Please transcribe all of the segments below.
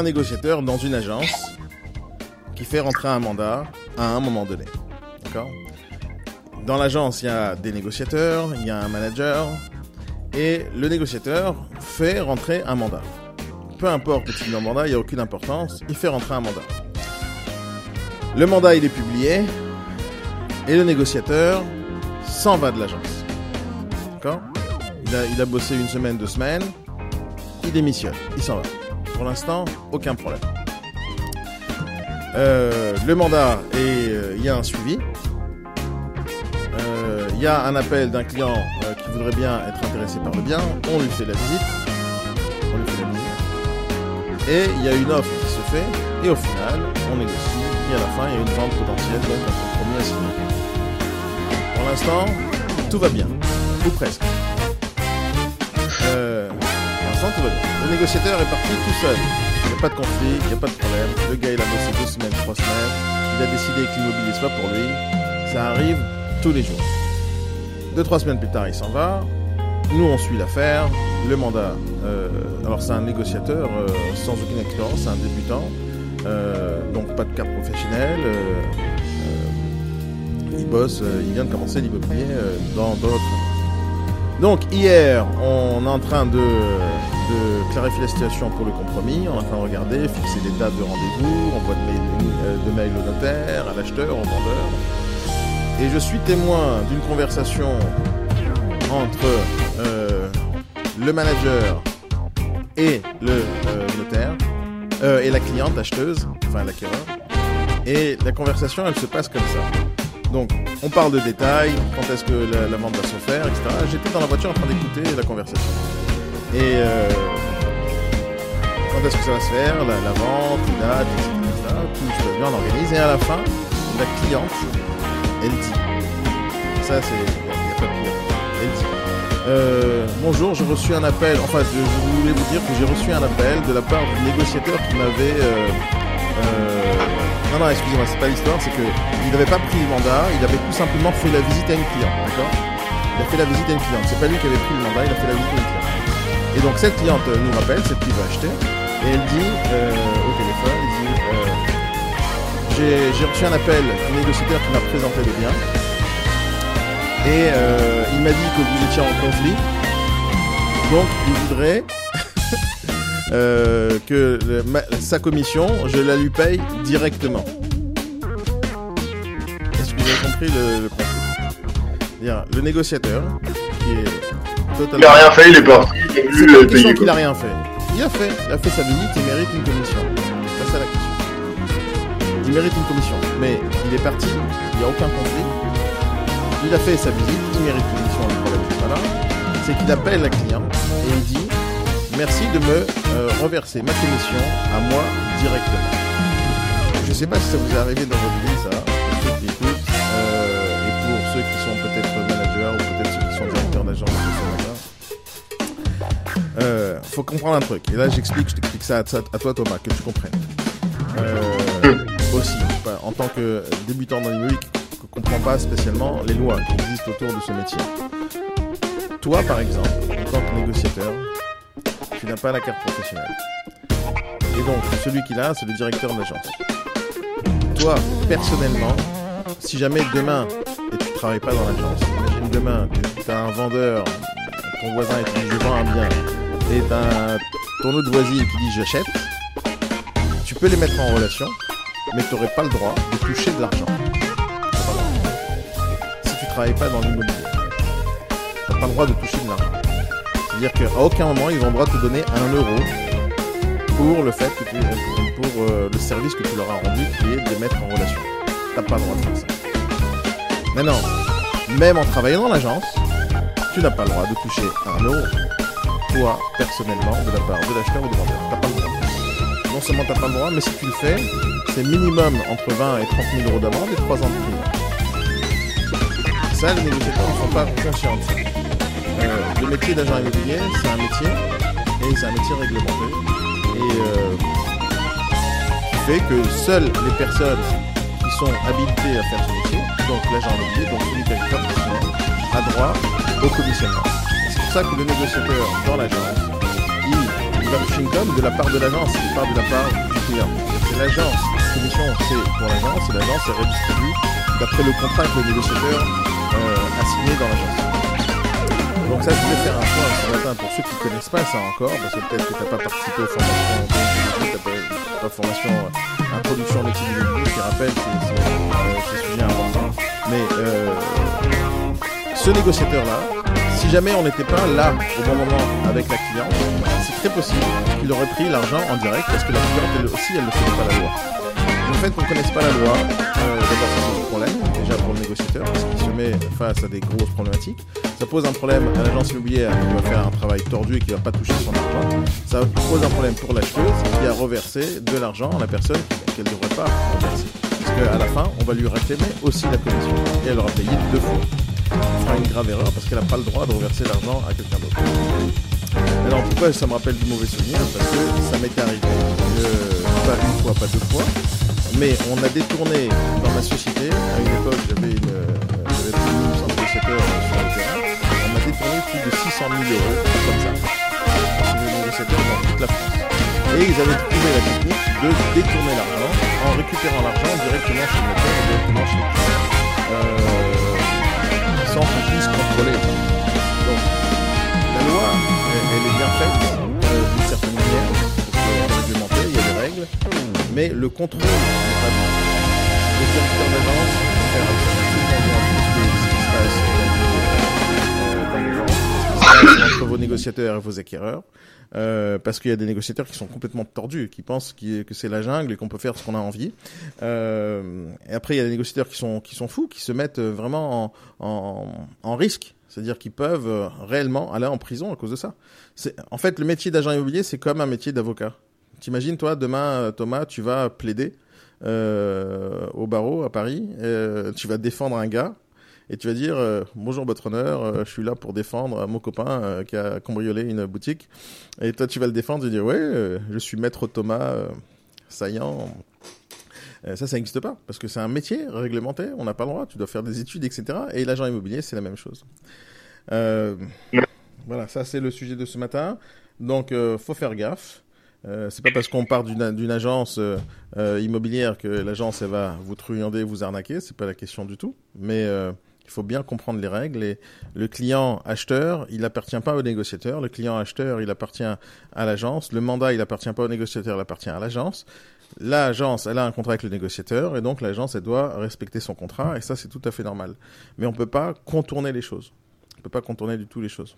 un négociateur dans une agence qui fait rentrer un mandat à un moment donné. D'accord? Dans l'agence, il y a des négociateurs, il y a un manager, et le négociateur fait rentrer un mandat. Peu importe le type de mandat, il n'y a aucune importance, il fait rentrer un mandat. Le mandat, il est publié, et le négociateur s'en va de l'agence. D'accord? Il a, il a bossé une semaine, deux semaines, il démissionne, il s'en va. Pour l'instant, aucun problème. Euh, le mandat, et euh, il y a un suivi. Euh, Il y a un appel d'un client euh, qui voudrait bien être intéressé par le bien. On lui fait la visite. On lui fait la visite. Et il y a une offre qui se fait. Et au final, on négocie. Et à la fin, il y a une vente potentielle, donc un compromis à signer. Pour l'instant, tout va bien. Ou presque. Euh, pour l'instant, tout va bien. Le négociateur est parti tout seul. Il n'y a pas de conflit, il n'y a pas de problème. Le gars, il a bossé deux semaines, trois semaines. Il a décidé que l'immobilier, c'est pas pour lui. Ça arrive tous les jours. Deux, trois semaines plus tard, il s'en va. Nous, on suit l'affaire. Le mandat. euh, alors, c'est un négociateur euh, sans aucune expérience, c'est un débutant. Euh, donc, pas de carte professionnelle. il bosse, il vient de commencer l'immobilier dans, dans donc hier, on est en train de, de clarifier la situation pour le compromis. On en train de regarder, fixer des dates de rendez-vous, envoi de mail, euh, de mail au notaire, à l'acheteur, au vendeur. Et je suis témoin d'une conversation entre euh, le manager et le euh, notaire, et la cliente, l'acheteuse, enfin l'acquéreur. Et la conversation, elle se passe comme ça. Donc, on parle de détails, quand est-ce que la vente va se faire, etc. J'étais dans la voiture en train d'écouter la conversation. Et euh, quand est-ce que ça va se faire, la, vente, les dates, etc. etc. Tout se passe bien, on organise. Et à la fin, la cliente, elle dit, ça c'est, il n'y a, pas de pire, elle dit, euh, bonjour, j'ai reçu un appel, enfin je, je voulais vous dire que j'ai reçu un appel de la part du négociateur qui m'avait... euh, euh, non, non, excusez-moi, c'est pas l'histoire, c'est que il n'avait pas pris le mandat, il avait tout simplement fait la visite à une cliente, d'accord? Il a fait la visite à une cliente, c'est pas lui qui avait pris le mandat, il a fait la visite à une cliente. Et donc cette cliente nous rappelle, celle qui va acheter, et elle dit euh, au téléphone, elle dit euh, j'ai reçu un appel du négociateur qui m'a présenté les biens, et euh, il m'a dit que vous étiez en conflit, donc il voudrait euh, que le- ma- sa commission, je la lui paye directement. Est-ce que vous avez compris le, le C'est-à-dire, Le négociateur, qui est Il totalement... a rien fait, il est parti, il C'est pas une question qu'il a rien fait. Il a fait. Il a fait sa visite, il mérite une commission. C'est ça la question. Il mérite une commission. Mais il est parti, il n'y a aucun conflit. Il a fait sa visite, il mérite une commission, le problème c'est pas là. C'est qu'il appelle la cliente et il dit Merci de me euh, reverser ma commission à moi directement. Je sais pas si ça vous est arrivé dans votre vie, ça, Euh, faut comprendre un truc. Et là, j'explique, je t'explique ça à, toi, Thomas, que tu comprennes. Euh, aussi, en tant que débutant dans l'immobilier, qui ne comprend pas spécialement les lois qui existent autour de ce métier. Toi, par exemple, en tant que négociateur, tu n'as pas la carte professionnelle. Et donc, celui qui l'a, c'est le directeur de l'agence. Toi, personnellement, si jamais demain, et tu travailles pas dans l'agence, imagine demain que tu as un vendeur, ton voisin et qui dit je vends un bien, et t'as ton autre voisine qui dit j'achète, tu peux les mettre en relation, mais tu n'aurais pas le droit de toucher de l'argent. Si tu travailles pas dans l'immobilier, tu n'as pas le droit de toucher de l'argent. C'est-à-dire qu'à aucun moment ils ont le droit de te donner un euro pour le fait que tu, pour euh, le service que tu leur as rendu, qui est de les mettre en relation. T'as pas le droit de faire ça. Maintenant, même en travaillant dans l'agence, tu n'as pas le droit de toucher un euro, toi, personnellement, de la part de l'acheteur ou du vendeur. T'as pas le droit. Non seulement t'as pas le droit, mais si tu le fais, c'est minimum entre 20 et 30 000 euros d'amende et 3 ans de prison. Ça, les négociateurs ne sont pas conscients. Euh, le métier d'agent immobilier, c'est un métier, et c'est un métier réglementé. Et euh, fait que seules les personnes qui sont habilitées à faire ce métier, donc l'agent immobilier, donc celui qui a droit au commissionnement. Ça que le négociateur dans l'agence, il va com de la part de l'agence et pas de la part du client. C'est l'agence. La commission, c'est pour l'agence et l'agence, elle redistribue d'après le contrat que le négociateur euh, a signé dans l'agence. Donc ça, je voulais faire un point ce matin pour ceux qui ne connaissent pas ça encore, parce que peut-être que tu n'as pas participé aux formations, tu pas, pas formation euh, introduction à je rappelle, c'est euh, un sujet important. Mais euh, ce négociateur-là, si jamais on n'était pas là au bon moment avec la cliente, c'est très possible qu'il aurait pris l'argent en direct parce que la cliente, elle aussi, elle ne connaît pas la loi. Le fait qu'on ne connaisse pas la loi, euh, d'abord, ça pose un problème, déjà pour le négociateur, parce qu'il se met face à des grosses problématiques. Ça pose un problème à l'agence immobilière qui va faire un travail tordu et qui ne va pas toucher son argent. Ça pose un problème pour l'acheteuse qui a reversé de l'argent à la personne qu'elle ne devrait pas reverser. Parce qu'à la fin, on va lui réclamer aussi la commission. Et elle aura payé deux fois fera une grave erreur parce qu'elle n'a pas le droit de reverser l'argent à quelqu'un d'autre. Alors pourquoi ça me rappelle du mauvais souvenir Parce que ça m'était arrivé, pas une fois, pas deux fois, mais on a détourné dans ma société, à une époque j'avais une, j'avais plus de 1200 négociateurs sur le terrain, on m'a détourné plus de 600 000 euros comme ça. Dans toute la France. Et ils avaient trouvé la technique de détourner l'argent en récupérant l'argent directement chez le notaire directement chez le. Euh, sans qu'on puisse contrôler. Donc, la loi, elle, est bien faite euh, d'une certaine manière, parce est réglementée, il y a des règles, mais le contrôle n'est pas bon. Le directeur d'agence faire absolument bien ce qui se passe entre vos négociateurs et vos acquéreurs. Euh, parce qu'il y a des négociateurs qui sont complètement tordus, qui pensent que c'est la jungle et qu'on peut faire ce qu'on a envie. Euh, et après, il y a des négociateurs qui sont qui sont fous, qui se mettent vraiment en, en, risque. C'est-à-dire qu'ils peuvent réellement aller en prison à cause de ça. En fait, le métier d'agent immobilier, c'est comme un métier d'avocat. T'imagines, toi, demain, Thomas, tu vas plaider euh, au barreau à Paris, euh, tu vas défendre un gars, et tu vas dire euh, bonjour votre honneur, euh, je suis là pour défendre mon copain euh, qui a cambriolé une boutique. Et toi tu vas le défendre et dire ouais, je suis maître Thomas saillant. ça, ça n'existe pas parce que c'est un métier réglementé, on n'a pas le droit, tu dois faire des études, etc. Et l'agent immobilier, c'est la même chose. voilà, ça c'est le sujet de ce matin. Donc, faut faire gaffe. Euh, c'est pas parce qu'on part d'une agence euh, immobilière que l'agence elle va vous truander, vous arnaquer. C'est pas la question du tout. Mais euh, il faut bien comprendre les règles. Et le client acheteur, il appartient pas au négociateur. Le client acheteur, il appartient à l'agence. Le mandat, il appartient pas au négociateur, il appartient à l'agence. L'agence, elle a un contrat avec le négociateur, et donc l'agence, elle doit respecter son contrat, et ça, c'est tout à fait normal. Mais on peut pas contourner les choses. On peut pas contourner du tout les choses.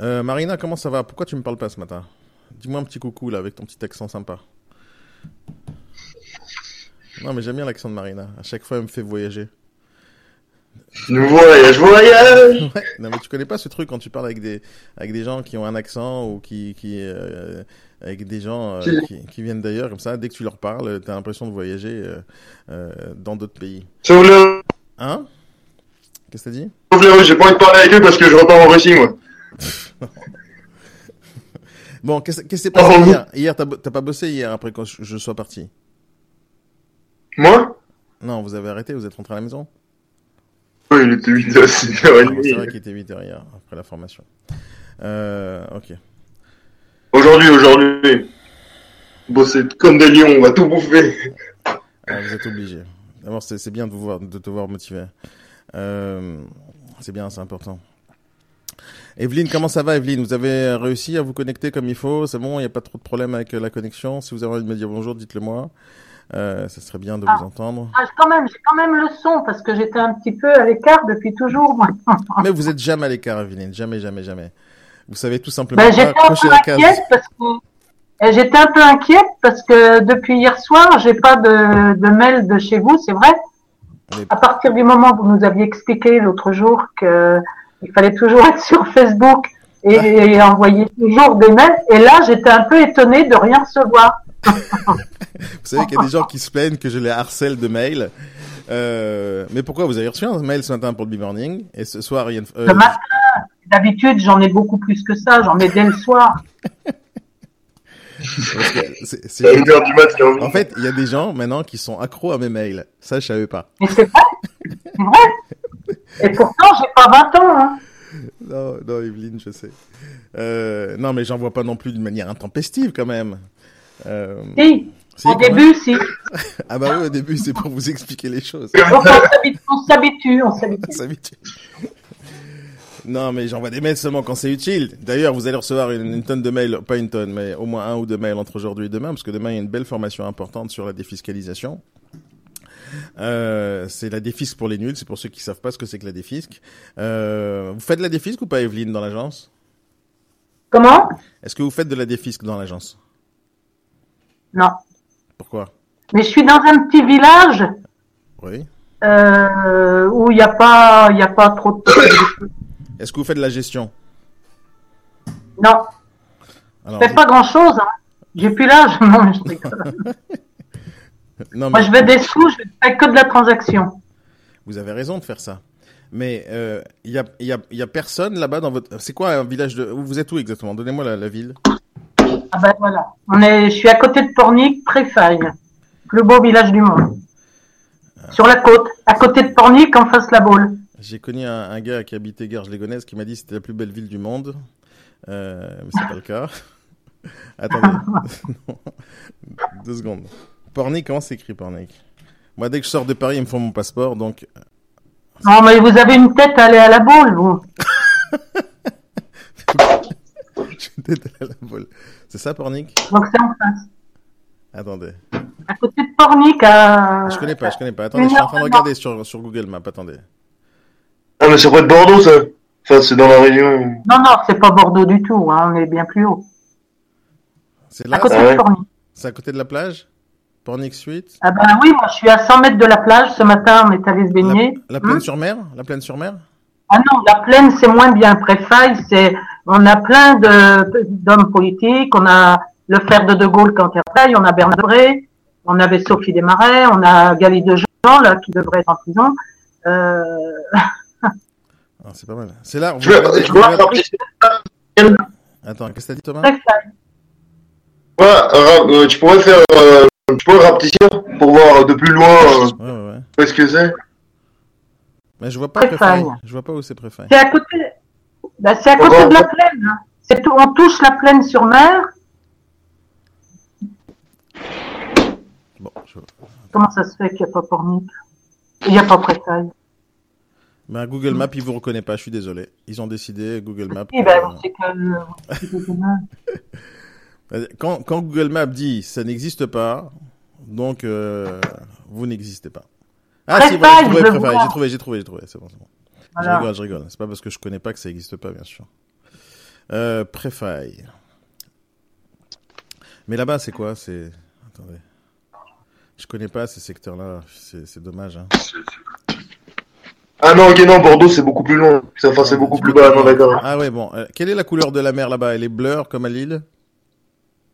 Euh, Marina, comment ça va? Pourquoi tu me parles pas ce matin? Dis-moi un petit coucou là, avec ton petit accent sympa. Non, mais j'aime bien l'accent de Marina. À chaque fois, elle me fait voyager. Je voyage, voyage. Ouais. Non mais tu connais pas ce truc quand tu parles avec des avec des gens qui ont un accent ou qui qui euh, avec des gens euh, qui, qui, viennent d'ailleurs comme ça. Dès que tu leur parles, t'as l'impression de voyager euh, dans d'autres pays. Sauf le. Hein? Qu'est-ce que t'as dit? Sauf le, j'ai pas envie de parler avec eux parce que je repars en Russie moi. bon, qu'est-ce qui s'est passé oh, hier? Hier, t'as pas bossé hier après quand je, je sois parti? Moi? Non, vous avez arrêté, vous êtes rentré à la maison il était 8h, 6h30. C'est vrai qu'il était 8h hier, après la formation. Euh, ok. Aujourd'hui, aujourd'hui. Bosser comme des lions, on va tout bouffer. Ah, vous êtes obligé. D'abord, c'est bien de, vous voir, de te voir motivé. Euh, c'est bien, c'est important. Evelyne, comment ça va, Evelyne? Vous avez réussi à vous connecter comme il faut? C'est bon, il n'y a pas trop de problèmes avec la connexion? Si vous avez envie de me dire bonjour, dites-le moi. Euh, ça serait bien de ah, vous entendre. Ah, quand même, j'ai quand même le son parce que j'étais un petit peu à l'écart depuis toujours. Moi. Mais vous êtes jamais à l'écart, Evelyne. Jamais, jamais, jamais. Vous savez tout simplement ben, j'étais un peu inquiète parce que eh, j'étais un peu inquiète parce que depuis hier soir, j'ai pas de, de mail de chez vous, c'est vrai. Mais... À partir du moment où vous nous aviez expliqué l'autre jour que il fallait toujours être sur Facebook et, et envoyer toujours des mails, et là, j'étais un peu étonnée de rien recevoir. Vous savez qu'il y a des gens qui se plaignent que je les harcèle de mails. Euh, mais pourquoi vous avez reçu un mail ce matin pour le B-Morning et ce soir il y a une... euh... Le matin, d'habitude j'en ai beaucoup plus que ça, j'en ai dès le soir. c'est, c'est... En fait, il y a des gens maintenant qui sont accros à mes mails. Ça, je savais pas. Mais c'est vrai, c'est vrai. Et pourtant, j'ai pas 20 ans. Hein. non, non, Evelyne, je sais. Euh, non, mais j'en vois pas non plus d'une manière intempestive quand même. Euh... Si, au début, si. ah bah oui, au début, c'est pour vous expliquer les choses. on s'habitue, on s'habitue. Non, mais j'envoie des mails seulement quand c'est utile. D'ailleurs, vous allez recevoir une, tonne de mails, pas une tonne, mais au moins un ou deux mails entre aujourd'hui et demain, parce que demain, il y a une belle formation importante sur la défiscalisation. Euh, c'est la défisque pour les nuls, c'est pour ceux qui savent pas ce que c'est que la défisque. Euh, vous faites de la défisque ou pas, Evelyne, dans l'agence? Comment? Est-ce que vous faites de la défisque dans l'agence? Non. Pourquoi? Mais je suis dans un petit village. Oui. Euh, où il n'y a pas, il a pas trop de. Est-ce que vous faites de la gestion? Non. je fais pas grand chose. Hein. J'ai plus l'âge. Non, je non, Moi, je veux des sous, je fais que de la transaction. Vous avez raison de faire ça. Mais il euh, y, a, y, a, y, a, personne là-bas dans votre. C'est quoi un village de. Vous êtes où exactement? Donnez-moi la, ville. Ah ben voilà. On est... Je suis à côté de Pornic, Préfaille. Plus beau village du monde. Ah. Sur la côte. À côté de Pornic, en face de la Baule. J'ai connu un, gars qui habitait Garges-les-Gonesse qui m'a dit que c'était la plus belle ville du monde. Euh, mais c'est pas le cas. Attendez. Deux secondes. Pornic, comment s'écrit Pornic? Moi, dès que je sors de Paris, ils me font mon passeport, donc. Non, mais vous avez une tête à aller à la boule, vous. À la boule. C'est ça, Pornic? Donc c'est en face. Attendez. À côté de Pornic, à. Je connais pas, je connais pas. Attendez, je suis en train de regarder sur, sur Google Maps. Attendez. Ah, mais c'est près de Bordeaux, ça. Enfin, c'est dans la région. Non, non, c'est pas Bordeaux du tout. Hein. On est bien plus haut. C'est là, à côté de Pornic. C'est à côté de la plage? Pornic Suite? Ah ben oui, moi je suis à 100 mètres de la plage. Ce matin, on est allé se baigner. La, plaine sur mer? La plaine sur mer? Ah non, la plaine, c'est moins bien. Préfaille, c'est... On a plein de, d'hommes politiques. On a le frère de De Gaulle quand il on a Bernard Bré, on avait Sophie Desmarais, on a Gali de Jean, là, qui devrait être en prison. Euh... Ah, c'est pas mal. C'est là. Je, regardez, je regardez... Attends, qu'est-ce que t'as dit Thomas? Ouais, euh, tu pourrais faire, euh, tu pourrais rapetisser pour voir de plus loin euh, ouais, ouais. est-ce que c'est. Mais je vois pas Préfaille. Je vois pas où c'est Préfaille. C'est à côté. Bah, c'est à côté de la plaine. Hein. C'est tout... On touche la plaine sur mer. Bon, je... Comment ça se fait qu'il n'y a pas Pornic Il n'y a pas Préfaille ben, Google Maps, il vous reconnaît pas, je suis désolé. Ils ont décidé, Google Maps. Ben, que... quand, quand Google Maps dit ça n'existe pas, donc euh, vous n'existez pas. Ah si, voilà, j'ai trouvé, j'ai trouvé, j'ai trouvé, j'ai trouvé, c'est bon, c'est bon. Je rigole, je rigole. C'est pas parce que je connais pas que ça n'existe pas, bien sûr. Euh, Préfaille. Mais là-bas, c'est quoi? C'est attendez, je connais pas ces secteurs-là. C'est dommage. Hein. Ah non, ok, non, Bordeaux, c'est beaucoup plus long. Enfin, c'est beaucoup plus bas, non, d'accord. Ah ouais, bon. Euh, quelle est la couleur de la mer là-bas? Elle est bleue comme à Lille?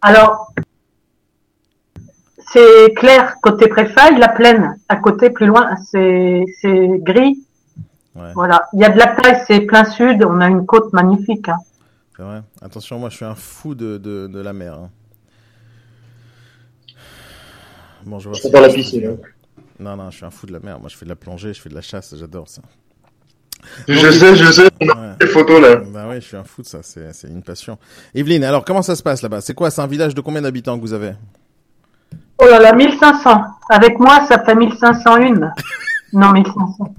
Alors, c'est clair côté préfaille, la plaine. À côté, plus loin, c'est gris. Ouais. Voilà. Il y a de la taille, c'est plein sud. On a une côte magnifique. Hein. C'est vrai. Attention, moi, je suis un fou de, de, de la mer. Hein. Bon, je vois. la piscine. Non, non, je suis un fou de la mer. Moi, je fais de la plongée, je fais de la chasse, j'adore ça. je sais, je sais, on a des photos là. Bah oui, je suis un fou de ça, c'est une passion. Evelyne, alors comment ça se passe là-bas? C'est quoi? C'est un village de combien d'habitants que vous avez? Oh là là, 1500. Avec moi, ça fait 1501. non, 1500.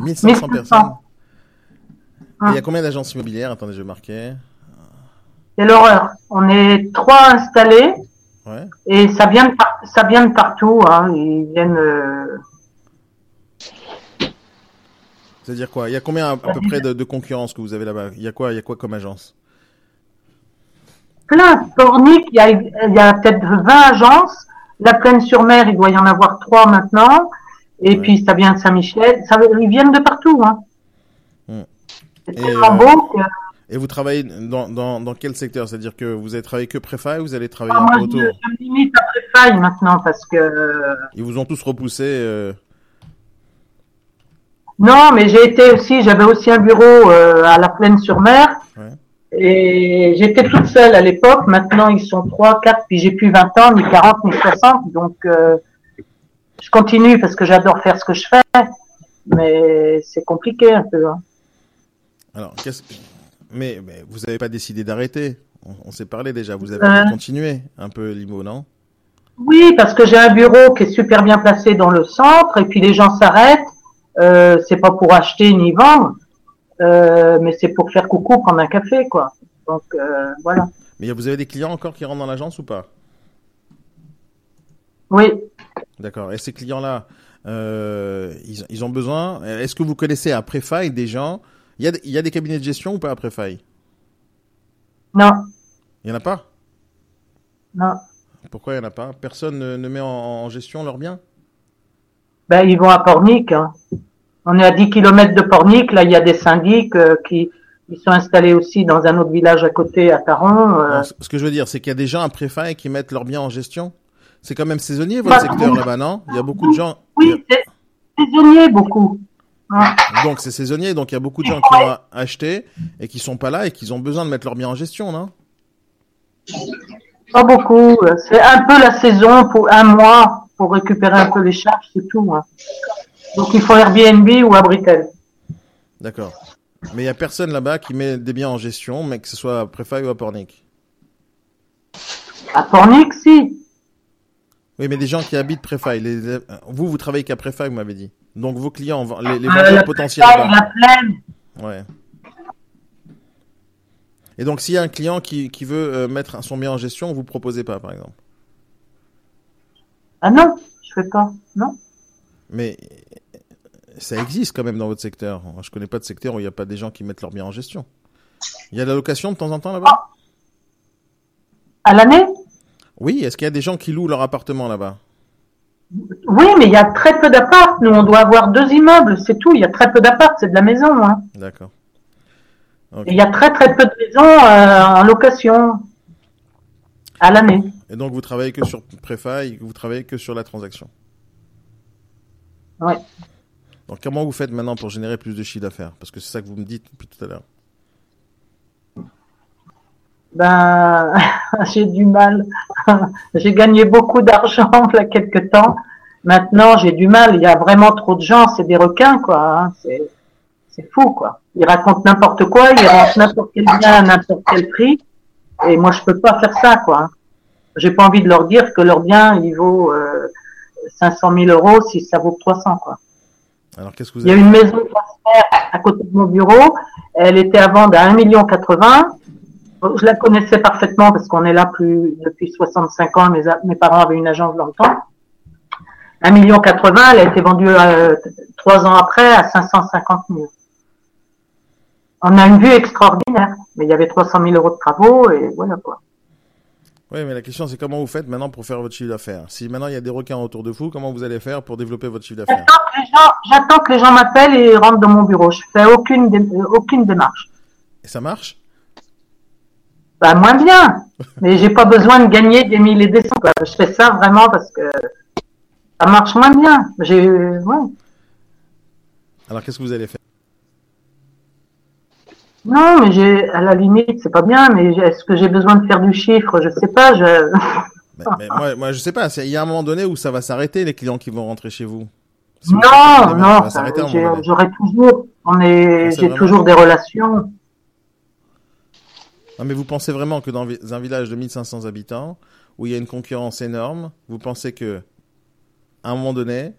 1500, personnes. il y a combien d'agences immobilières Attendez, je vais marquer. C'est l'horreur. On est trois installés. Et ça vient de, ça vient de partout. Hein. Ils viennent. Euh, C'est-à-dire quoi? Il y a combien à, peu près de, concurrence que vous avez là-bas? Il y a quoi Il y a quoi comme agence? Plein. Pornic, il y a, a peut-être 20 agences. La Plaine-sur-Mer, il doit y en avoir trois maintenant. Et puis ça vient de Saint-Michel. Ça, ils viennent de partout. Hein. Hmm. C'est tellement euh, beau que et vous travaillez dans, dans, dans quel secteur? C'est-à-dire que vous avez travaillé que Préfaille ou vous allez travailler ah, un peu autour? je, je, me limite à Préfaille maintenant parce que. Ils vous ont tous repoussé euh... Non, mais j'ai été aussi, j'avais aussi un bureau euh, à la Plaine-sur-Mer. Ouais. Et j'étais toute seule à l'époque. Maintenant, ils sont trois, quatre, puis j'ai plus 20 ans, ni 40, ni 60. Donc, euh, je continue parce que j'adore faire ce que je fais. Mais c'est compliqué un peu. Hein. Alors, qu'est-ce mais, mais vous n'avez pas décidé d'arrêter. On, s'est parlé déjà. Vous avez euh... continué un peu l'IMO, non? Oui, parce que j'ai un bureau qui est super bien placé dans le centre et puis les gens s'arrêtent. Euh, c'est pas pour acheter ni vendre, euh, mais c'est pour faire coucou, prendre un café, quoi. Donc euh, voilà. Mais vous avez des clients encore qui rentrent dans l'agence ou pas? Oui. D'accord. Et ces clients-là, euh, ils, ils, ont besoin. Est-ce que vous connaissez à Préfaille des gens? Il y, a, il y a des cabinets de gestion ou pas à Préfaille? Non. Il n'y en a pas? Non. Pourquoi il n'y en a pas? Personne ne, ne met en, en, gestion leurs biens? Ben, ils vont à Pornic. Hein. On est à 10 km de Pornic. Là, il y a des syndics euh, qui ils sont installés aussi dans un autre village à côté, à Taron. Euh... ce que je veux dire, c'est qu'il y a des gens à Préfaille qui mettent leurs biens en gestion? C'est quand même saisonnier votre bah, secteur là-bas, non? Il y a beaucoup de gens. Oui, c'est saisonnier beaucoup. Donc c'est saisonnier, donc il y a beaucoup de gens qui ont acheté et qui sont pas là et qui ont besoin de mettre leurs biens en gestion, non? Pas beaucoup. C'est un peu la saison pour un mois pour récupérer un peu les charges, c'est tout. Hein. Donc il faut Airbnb ou Abritel. D'accord. Mais il y a personne là-bas qui met des biens en gestion, mais que ce soit à Préfaille ou à Pornic. À Pornic, si. Oui, mais des gens qui habitent Préfaille. Les... Vous, vous travaillez qu'à Préfaille, vous m'avez dit. Donc vos clients, les, les vendeurs euh, potentiels. La plaine. Ouais. Et donc s'il y a un client qui, qui veut euh, mettre son bien en gestion, vous proposez pas, par exemple? Ah non, je fais pas, non. Mais ça existe quand même dans votre secteur. Je connais pas de secteur où il n'y a pas des gens qui mettent leur bien en gestion. Il y a de la location de temps en temps là-bas? Ah. À l'année? Oui, est-ce qu'il y a des gens qui louent leur appartement là-bas? Oui, mais il y a très peu d'apparts. Nous, on doit avoir deux immeubles, c'est tout. Il y a très peu d'apparts, c'est de la maison. Hein. D'accord. Il y a très très peu de maisons euh, en location à l'année. Et donc vous travaillez que sur Préfaille, vous travaillez que sur la transaction? Oui. Donc comment vous faites maintenant pour générer plus de chiffre d'affaires? Parce que c'est ça que vous me dites depuis tout à l'heure. Ben, j'ai du mal. j'ai gagné beaucoup d'argent il y a quelques temps. Maintenant, j'ai du mal. Il y a vraiment trop de gens. C'est des requins, quoi. Hein. C'est, c'est fou, quoi. Ils racontent n'importe quoi. Ils rentrent n'importe quel bien à n'importe quel prix. Et moi, je peux pas faire ça, quoi. J'ai pas envie de leur dire que leur bien, il vaut euh, 500 000 euros si ça vaut 300, quoi. Alors, qu'est-ce que vous Il y a une maison à côté de mon bureau. Elle était à vendre à 1,80 million je la connaissais parfaitement parce qu'on est là plus depuis 65 ans. Mes, mes parents avaient une agence dans le temps. 1 million 80, elle a été vendue euh, trois ans après à 550 000. On a une vue extraordinaire, mais il y avait 300 000 euros de travaux et voilà quoi. Oui, mais la question c'est comment vous faites maintenant pour faire votre chiffre d'affaires? Si maintenant il y a des requins autour de vous, comment vous allez faire pour développer votre chiffre d'affaires? J'attends que les gens, m'appellent et rentrent dans mon bureau. Je fais aucune, aucune démarche. Et ça marche? Bah, moins bien. Mais j'ai pas besoin de gagner des milliers et des cents. Je fais ça vraiment parce que ça marche moins bien. J'ai, ouais. Alors, qu'est-ce que vous allez faire? Non, mais j'ai, à la limite, c'est pas bien, mais est-ce que j'ai besoin de faire du chiffre? Je sais pas. Je... mais, moi, moi, je sais pas. Il y a un moment donné où ça va s'arrêter, les clients qui vont rentrer chez vous. non, non, j'aurai toujours, on est, j'ai toujours des relations. Non, mais vous pensez vraiment que dans un village de 1500 habitants, où il y a une concurrence énorme, vous pensez que, à un moment donné,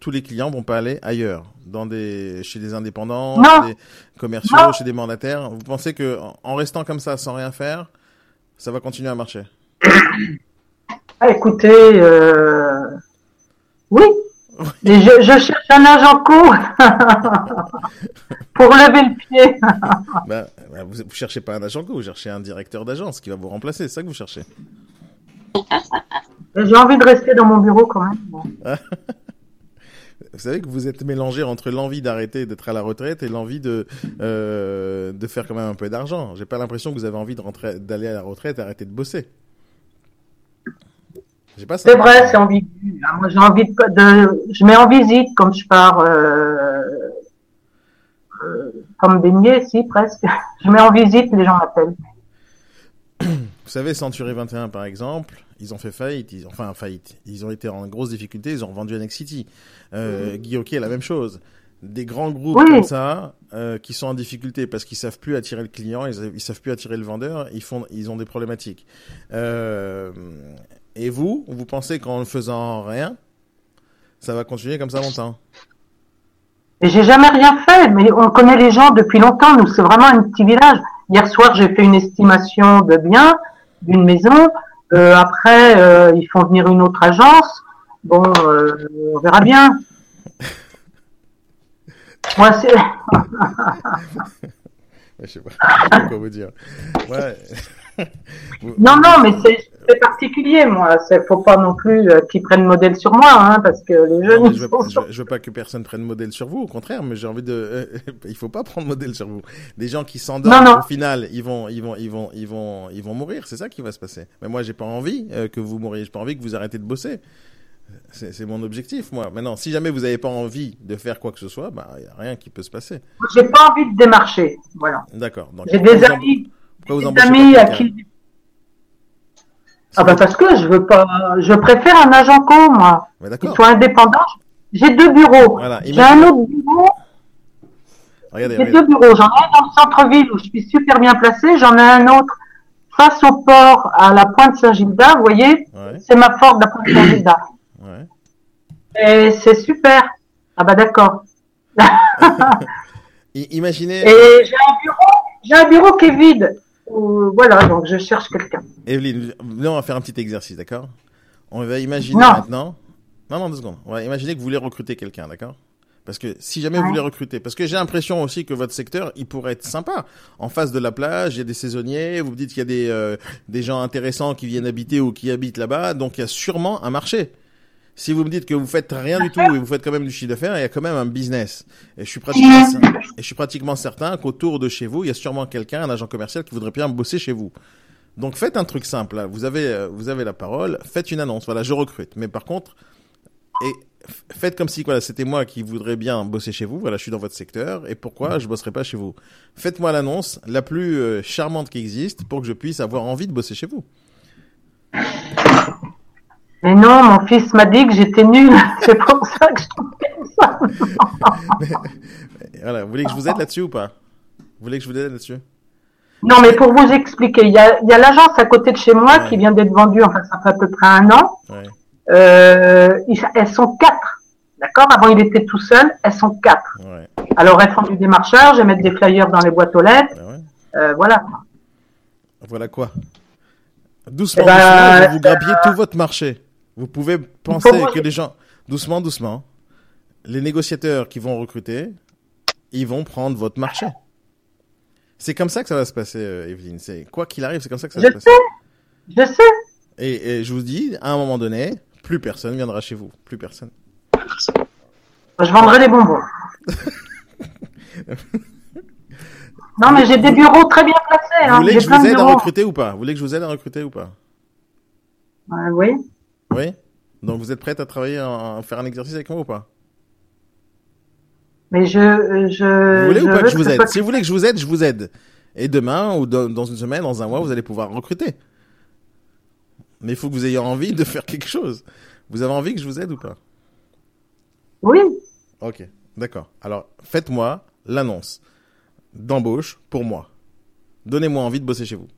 tous les clients vont pas aller ailleurs, dans des, chez des indépendants, chez des commerciaux, chez des mandataires? Vous pensez que, en restant comme ça, sans rien faire, ça va continuer à marcher? Ah, Écoutez, euh... oui, je, cherche un agent court pour lever le pied. Bah, bah, vous, ne cherchez pas un agent court, vous cherchez un directeur d'agence qui va vous remplacer, c'est ça que vous cherchez. J'ai envie de rester dans mon bureau quand même. vous savez que vous êtes mélangé entre l'envie d'arrêter d'être à la retraite et l'envie de euh, de faire quand même un peu d'argent. J'ai pas l'impression que vous avez envie de rentrer d'aller à la retraite et arrêter de bosser. C'est vrai, c'est ambigu. Ah, moi, j'ai envie de, je mets en visite quand je pars, euh, euh, comme baigner, si, presque. Je mets en visite, les gens m'appellent. Vous savez, Century 21, par exemple, ils ont fait faillite, ils, enfin, faillite. Ils ont été en grosse difficulté, ils ont revendu Next City. Euh, mm -hmm. Guy la même chose. des grands groupes comme ça euh, qui sont en difficulté parce qu'ils savent plus attirer le client, ils, ils, savent plus attirer le vendeur, ils font, ils ont des problématiques. Euh, et vous, vous pensez qu'en ne faisant rien, ça va continuer comme ça longtemps J'ai jamais rien fait, mais on connaît les gens depuis longtemps. Nous, c'est vraiment un petit village. Hier soir, j'ai fait une estimation de biens d'une maison. Euh, après, euh, ils font venir une autre agence. Bon, euh, on verra bien. Moi, c'est. je sais pas quoi vous dire. Ouais. non, non, mais c'est particulier, moi. Il faut pas non plus euh, qu'ils prennent modèle sur moi, hein, parce que les jeunes. je, veux, je, veux, pas que personne prenne modèle sur vous, au contraire, mais j'ai envie de. Euh, il faut pas prendre modèle sur vous. Des gens qui s'endorment, au final, ils vont, ils vont, ils vont, ils vont, ils vont mourir. C'est ça qui va se passer. Mais moi, j'ai pas envie euh, que vous mouriez. J'ai pas envie que vous arrêtez de bosser. C'est mon objectif, moi. Maintenant, si jamais vous n'avez pas envie de faire quoi que ce soit, bah, il n'y a rien qui peut se passer. J'ai pas envie de démarcher. Voilà. D'accord. J'ai des amis. Vous amis à qui. Ah bah parce que je veux pas, je préfère un agent co, moi, qui soit indépendant. J'ai deux bureaux. J'ai un autre bureau. J'ai deux bureaux. J'en ai un dans le centre-ville où je suis super bien placé. J'en ai un autre face au port à la pointe Saint-Gilda. Vous voyez, c'est ma porte de la pointe Saint-Gilda. Ouais. Et c'est super. Ah bah d'accord. Imaginez. Et j'ai un bureau, j'ai un bureau qui est vide voilà, donc je cherche quelqu'un. Evelyne, on va faire un petit exercice, d'accord? On va imaginer maintenant. Non, non, deux secondes. On va imaginer que vous voulez recruter quelqu'un, d'accord? Parce que si jamais vous voulez recruter, parce que j'ai l'impression aussi que votre secteur, il pourrait être sympa. En face de la plage, il y a des saisonniers, vous me dites qu'il y a des, euh, des gens intéressants qui viennent habiter ou qui habitent là-bas, donc il y a sûrement un marché. Si vous me dites que vous faites rien du tout et vous faites quand même du chiffre d'affaires, il y a quand même un business. Et je suis pratiquement, et je suis pratiquement certain qu'autour de chez vous, il y a sûrement quelqu'un, un agent commercial qui voudrait bien bosser chez vous. Donc faites un truc simple. Vous avez, euh, vous avez la parole. Faites une annonce. Voilà, je recrute. Mais par contre, et faites comme si voilà, c'était moi qui voudrais bien bosser chez vous. Voilà, je suis dans votre secteur. Et pourquoi je bosserai pas chez vous? Faites-moi l'annonce la plus euh, charmante qui existe pour que je puisse avoir envie de bosser chez vous. Mais non, mon fils m'a dit que j'étais nul. C'est pour ça que je fais ça. voilà, vous voulez que je vous aide là-dessus ou pas? Vous voulez que je vous aide là-dessus? Non, mais pour vous expliquer, il y a, l'agence à côté de chez moi qui vient d'être vendue, enfin ça fait à peu près un an. Euh, elles sont quatre. D'accord? Avant, il était tout seul. Elles sont quatre. Alors, elles font du démarchage, elles mettent des flyers dans les boîtes aux lettres. Euh, voilà. Voilà quoi? Doucement, eh ben, doucement, vous grabbiez tout votre marché. Vous pouvez penser que les gens, doucement, doucement, les négociateurs qui vont recruter, ils vont prendre votre marché. C'est comme ça que ça va se passer, euh, Evelyne. C'est quoi qu'il arrive, c'est comme ça que ça va se passer. Je sais, je sais. Et, je vous dis, à un moment donné, plus personne viendra chez vous, plus personne. Je vendrai des bonbons. non, mais j'ai des bureaux très bien placés. Hein. Vous voulez que je vous aide à recruter ou pas? Vous voulez que je vous aide à recruter ou pas? Euh, Oui. Oui Donc vous êtes prête à travailler, à faire un exercice avec moi ou pas? Mais je, je. Vous voulez ou pas que je vous aide? Si vous voulez que je vous aide, je vous aide. Et demain, ou dans une semaine, dans un mois, vous allez pouvoir recruter. Mais il faut que vous ayez envie de faire quelque chose. Vous avez envie que je vous aide ou pas? Oui. Ok, d'accord. Alors, faites-moi l'annonce d'embauche pour moi. Donnez-moi envie de bosser chez vous.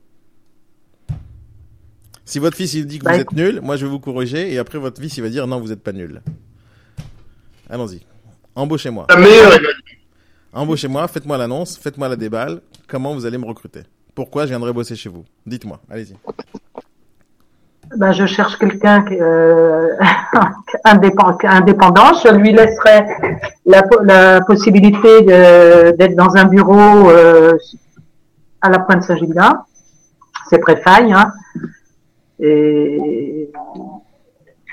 Si votre fils il dit que vous êtes nul, moi je vais vous corriger et après votre fils il va dire non vous n'êtes pas nul. Allons-y. Embauchez-moi. Embauchez-moi, faites-moi l'annonce, faites-moi la déballe. Comment vous allez me recruter? Pourquoi je viendrai bosser chez vous? Dites-moi, allez-y. Ben, je cherche quelqu'un euh, indépendant. Je lui laisserai la, possibilité d'être dans un bureau euh, à la pointe Saint-Gilda. C'est préfaille. Hein. Et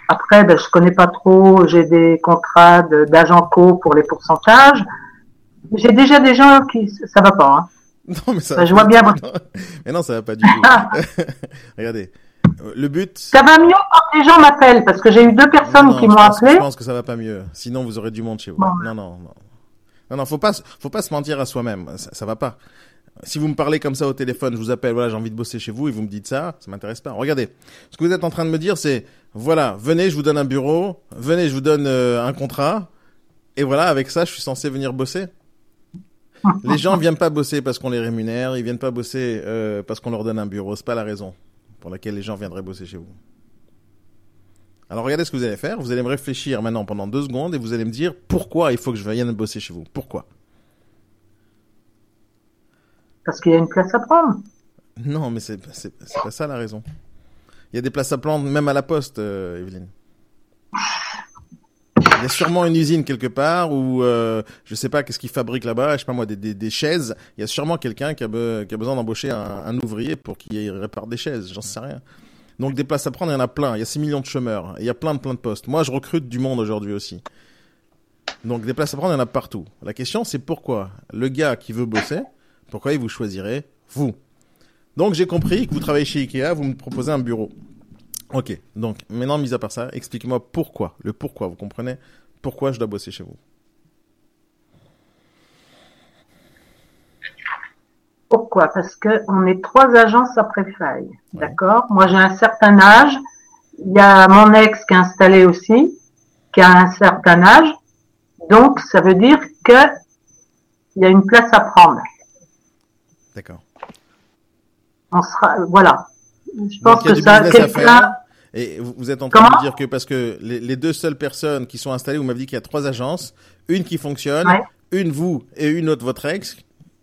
après, ben, je connais pas trop. J'ai des contrats d'agent co pour les pourcentages. J'ai déjà des gens qui, ça va pas. Hein. Non, mais ça. Ben, je vois bien. mais non, ça va pas du tout. Regardez. Le but. Ça va mieux quand les gens m'appellent parce que j'ai eu deux personnes qui m'ont appelé. Je pense que ça va pas mieux. Sinon, vous aurez du monde chez vous. Non, non, non. Non, non, faut pas, faut pas se mentir à soi-même. Ça, ça va pas. Si vous me parlez comme ça au téléphone, je vous appelle, voilà, j'ai envie de bosser chez vous et vous me dites ça, ça m'intéresse pas. Regardez, ce que vous êtes en train de me dire, c'est, voilà, venez, je vous donne un bureau, venez, je vous donne euh, un contrat, Et voilà, avec ça, je suis censé venir bosser. Les gens viennent pas bosser parce qu'on les rémunère, ils viennent pas bosser euh, parce qu'on leur donne un bureau. C'est pas la raison pour laquelle les gens viendraient bosser chez vous. Alors regardez ce que vous allez faire. Vous allez me réfléchir maintenant pendant deux secondes et vous allez me dire pourquoi il faut que je vienne bosser chez vous. Pourquoi? Parce qu'il y a une place à prendre. Non, mais c'est pas ça la raison. Il y a des places à prendre même à la poste, euh, Evelyne. Il y a sûrement une usine quelque part où euh, je sais pas qu'est-ce qu'ils fabriquent là-bas, je sais pas moi, des, chaises. Il y a sûrement quelqu'un qui, a besoin d'embaucher un, un, ouvrier pour qu'il répare des chaises, j'en sais rien. Donc des places à prendre, il y en a plein. Il y a 6 millions de chômeurs. Il y a plein de plein de postes. Moi, je recrute du monde aujourd'hui aussi. Donc des places à prendre, il y en a partout. La question, c'est pourquoi le gars qui veut bosser, pourquoi vous choisirait vous Donc j'ai compris que vous travaillez chez Ikea, vous me proposez un bureau. Ok, donc maintenant, mis à part ça, expliquez-moi pourquoi, le pourquoi, vous comprenez Pourquoi je dois bosser chez vous Pourquoi? Parce qu'on est trois agences après faille, d'accord? Moi, j'ai un certain âge, il y a mon ex qui est installé aussi, qui a un certain âge, donc ça veut dire que il y a une place à prendre. D'accord. Voilà. Je pense que ça, quelqu'un et vous êtes en train de dire que parce que les, deux seules personnes qui sont installées, vous m'avez dit qu'il y a trois agences, une qui fonctionne, une vous et une autre votre ex.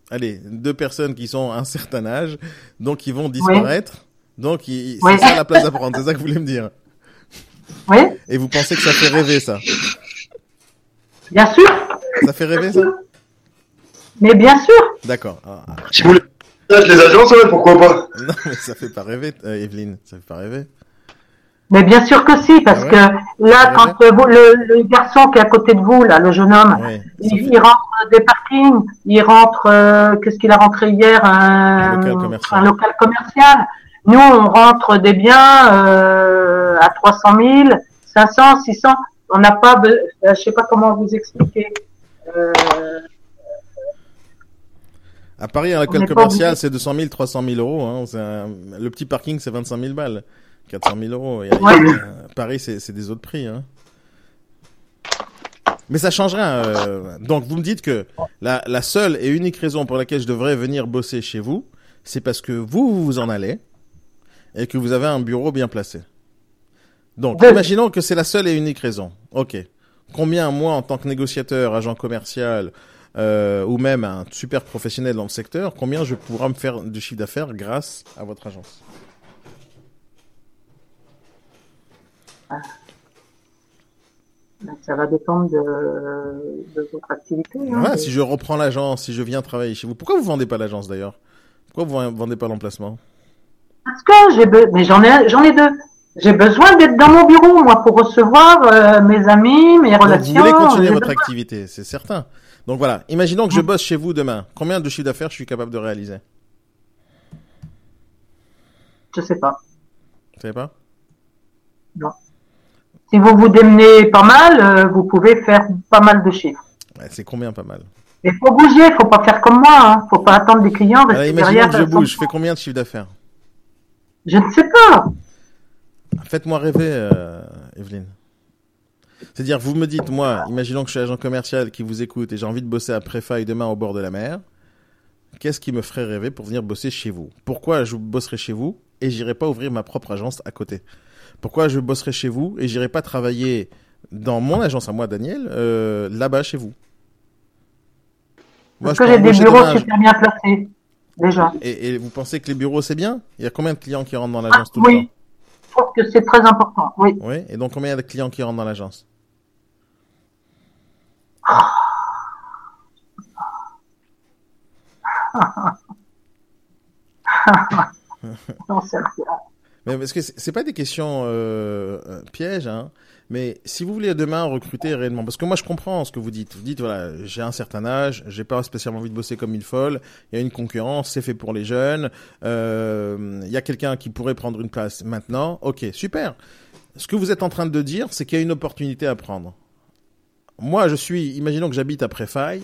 Allez, deux personnes qui sont à un certain âge, donc ils vont disparaître. Donc c'est ça la place à prendre, c'est ça que vous voulez me dire. Oui. Et vous pensez que ça fait rêver ça? Bien sûr. Ça fait rêver ça? Mais bien sûr. D'accord. Ah, ah. Si vous voulez les agences, pourquoi pas Non, mais ça fait pas rêver, euh, Evelyne. Ça fait pas rêver. Mais bien sûr que si, parce ah que là, quand vous, le, garçon qui est à côté de vous, là, le jeune homme, il, rentre des parkings, il rentre, euh, qu'est-ce qu'il a rentré hier un, local commercial. Nous, on rentre des biens euh, à 300 000, 500, 600. On n'a pas, euh, je sais pas comment vous expliquer. Euh, à Paris, un local commercial, c'est 200 000, 300 000 euros. Hein. le petit parking, c'est 25 000 balles. 400 000 euros. Paris, c'est des autres prix. Hein. Mais ça change rien. Euh, donc, vous me dites que la, la, seule et unique raison pour laquelle je devrais venir bosser chez vous, c'est parce que vous, vous vous en allez et que vous avez un bureau bien placé. Donc, imaginons que c'est la seule et unique raison. Ok. Combien, moi, en tant que négociateur, agent commercial, euh, ou même un super professionnel dans le secteur, combien je pourrais me faire de chiffre d'affaires grâce à votre agence Ça va dépendre de, votre activité. Hein, si je reprends l'agence, si je viens travailler chez vous, pourquoi vous vendez pas l'agence d'ailleurs? Pourquoi vous vendez pas l'emplacement? Parce que j'ai mais j'en ai j'en ai deux. J'ai besoin d'être dans mon bureau moi pour recevoir euh, mes amis, mes relations. Vous voulez continuer votre activité, c'est certain. Donc voilà, imaginons que je bosse chez vous demain. Combien de chiffre d'affaires je suis capable de réaliser? Je sais pas. Vous savez pas? Non. Si vous vous démenez pas mal, euh, vous pouvez faire pas mal de chiffres. c'est combien pas mal? Il faut bouger, il faut pas faire comme moi, hein. faut pas attendre des clients. Alors, imaginez que je bouge, je fais combien de chiffre d'affaires? Je ne sais pas. Faites-moi rêver, euh, Evelyne. C'est-à-dire, vous me dites, moi, imaginons que je suis agent commercial qui vous écoute et j'ai envie de bosser à Préfaille demain au bord de la mer. Qu'est-ce qui me ferait rêver pour venir bosser chez vous? Pourquoi je bosserai chez vous et j'irai pas ouvrir ma propre agence à côté? Pourquoi je bosserai chez vous et j'irai pas travailler dans mon agence à moi, Daniel, euh, là-bas chez vous? Parce que j'ai des bureaux super bien placés, déjà. Et, vous pensez que les bureaux, c'est bien? Il y a combien de clients qui rentrent dans l'agence ah, tout le temps? Oui, je trouve que c'est très important, oui. Oui, et donc combien de clients qui rentrent dans l'agence? non, c'est mais parce que c'est pas des questions euh, euh, pièges, hein. Mais si vous voulez demain recruter réellement, parce que moi je comprends ce que vous dites. Vous dites voilà, j'ai un certain âge, j'ai pas spécialement envie de bosser comme une folle. Il y a une concurrence, c'est fait pour les jeunes. Euh, il y a quelqu'un qui pourrait prendre une place maintenant. Ok, super. Ce que vous êtes en train de dire, c'est qu'il y a une opportunité à prendre. Moi, je suis, imaginons que j'habite à Préfaille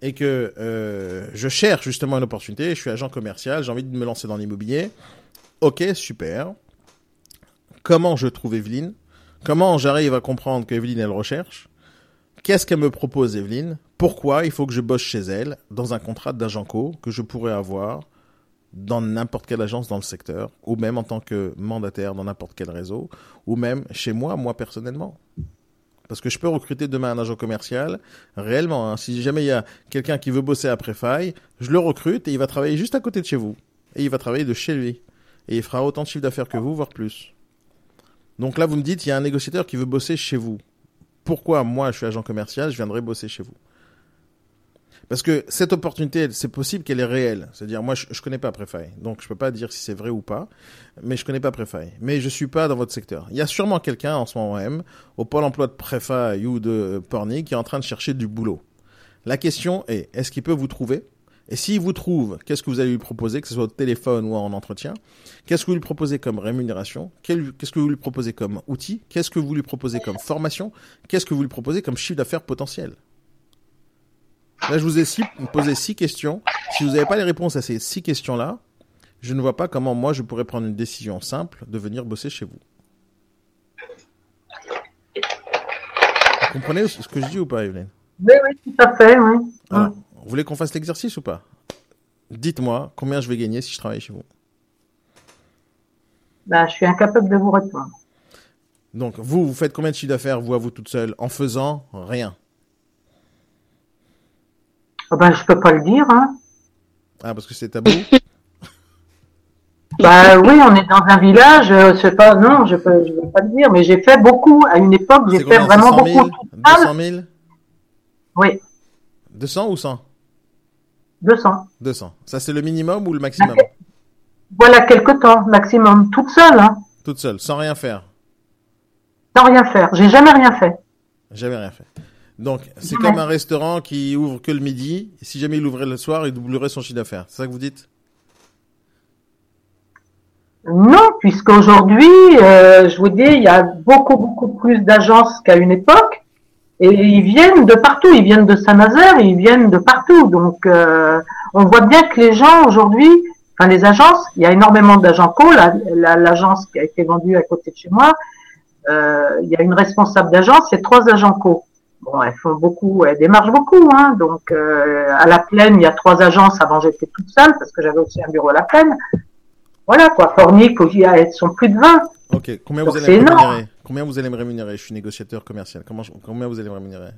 et que euh, je cherche justement une opportunité. Je suis agent commercial, j'ai envie de me lancer dans l'immobilier. Ok, super. Comment je trouve Evelyne? Comment j'arrive à comprendre qu'Evelyne, elle recherche? Qu'est-ce qu'elle me propose, Evelyne? Pourquoi il faut que je bosse chez elle dans un contrat d'agent co que je pourrais avoir dans n'importe quelle agence dans le secteur, ou même en tant que mandataire dans n'importe quel réseau, ou même chez moi, moi personnellement? Parce que je peux recruter demain un agent commercial, réellement. Hein. si jamais il y a quelqu'un qui veut bosser après Faille, je le recrute et il va travailler juste à côté de chez vous. Et il va travailler de chez lui. Et il fera autant de chiffre d'affaires que vous, voire plus. Donc là, vous me dites, il y a un négociateur qui veut bosser chez vous. Pourquoi moi, je suis agent commercial, je viendrai bosser chez vous? Parce que cette opportunité, c'est possible qu'elle est réelle. C'est-à-dire, moi, je, ne connais pas Préfaille, donc je peux pas dire si c'est vrai ou pas, mais je connais pas Préfaille. Mais je suis pas dans votre secteur. Il y a sûrement quelqu'un en ce moment même, au pôle emploi de Préfaille ou de Porny, qui est en train de chercher du boulot. La question est, est-ce qu'il peut vous trouver? Et s'il vous trouve, qu'est-ce que vous allez lui proposer, que ce soit au téléphone ou en entretien? Qu'est-ce que vous lui proposez comme rémunération? Qu'est-ce que vous lui proposez comme outil? Qu'est-ce que vous lui proposez comme formation? Qu'est-ce que vous lui proposez comme chiffre d'affaires potentiel? Là, je vous ai posé six questions. Si vous n'avez pas les réponses à ces six questions-là, je ne vois pas comment moi je pourrais prendre une décision simple de venir bosser chez vous. Vous comprenez ce que je dis ou pas, Evelyne? Oui, oui, tout à fait, oui. vous voulez qu'on fasse l'exercice ou pas? Dites-moi combien je vais gagner si je travaille chez vous. Bah, je suis incapable de vous répondre. Donc, vous, vous faites combien de chiffre d'affaires, vous, à vous toute seule, en faisant rien? Ah ben, je peux pas le dire. Hein. Ah, parce que c'est tabou Bah oui, on est dans un village, je sais pas, non, je peux, je pas le dire, mais j'ai fait beaucoup. À une époque, j'ai fait vraiment beaucoup. 200 000 Oui. 200 ou 100 200. 200. Ça, c'est le minimum ou le maximum? Voilà, quelque temps, maximum. Toute seule, hein. Toute seule, sans rien faire Sans rien faire. J'ai jamais rien fait. Jamais rien fait. Donc, c'est comme un restaurant qui ouvre que le midi. si jamais il ouvrait le soir, il doublerait son chiffre d'affaires. C'est ça que vous dites? Non, puisqu'aujourd'hui, euh, je vous dis, il y a beaucoup, beaucoup plus d'agences qu'à une époque. Et ils viennent de partout. Ils viennent de Saint-Nazaire, ils viennent de partout. Donc, euh, on voit bien que les gens aujourd'hui, enfin les agences, il y a énormément d'agents co. L'agence qui a été vendue à côté de chez moi, euh, il y a une responsable d'agence, c'est trois agents co. Bon, elles font beaucoup, elles démarchent beaucoup. Hein, donc, euh, à la plaine, il y a trois agences. Avant, j'étais toute seule parce que j'avais aussi un bureau à la plaine. Voilà, quoi. Fornic, elles sont plus de 20. Ok. Combien vous allez me rémunérer Combien vous allez me rémunérer? Je suis négociateur commercial. Comment, combien vous allez me rémunérer?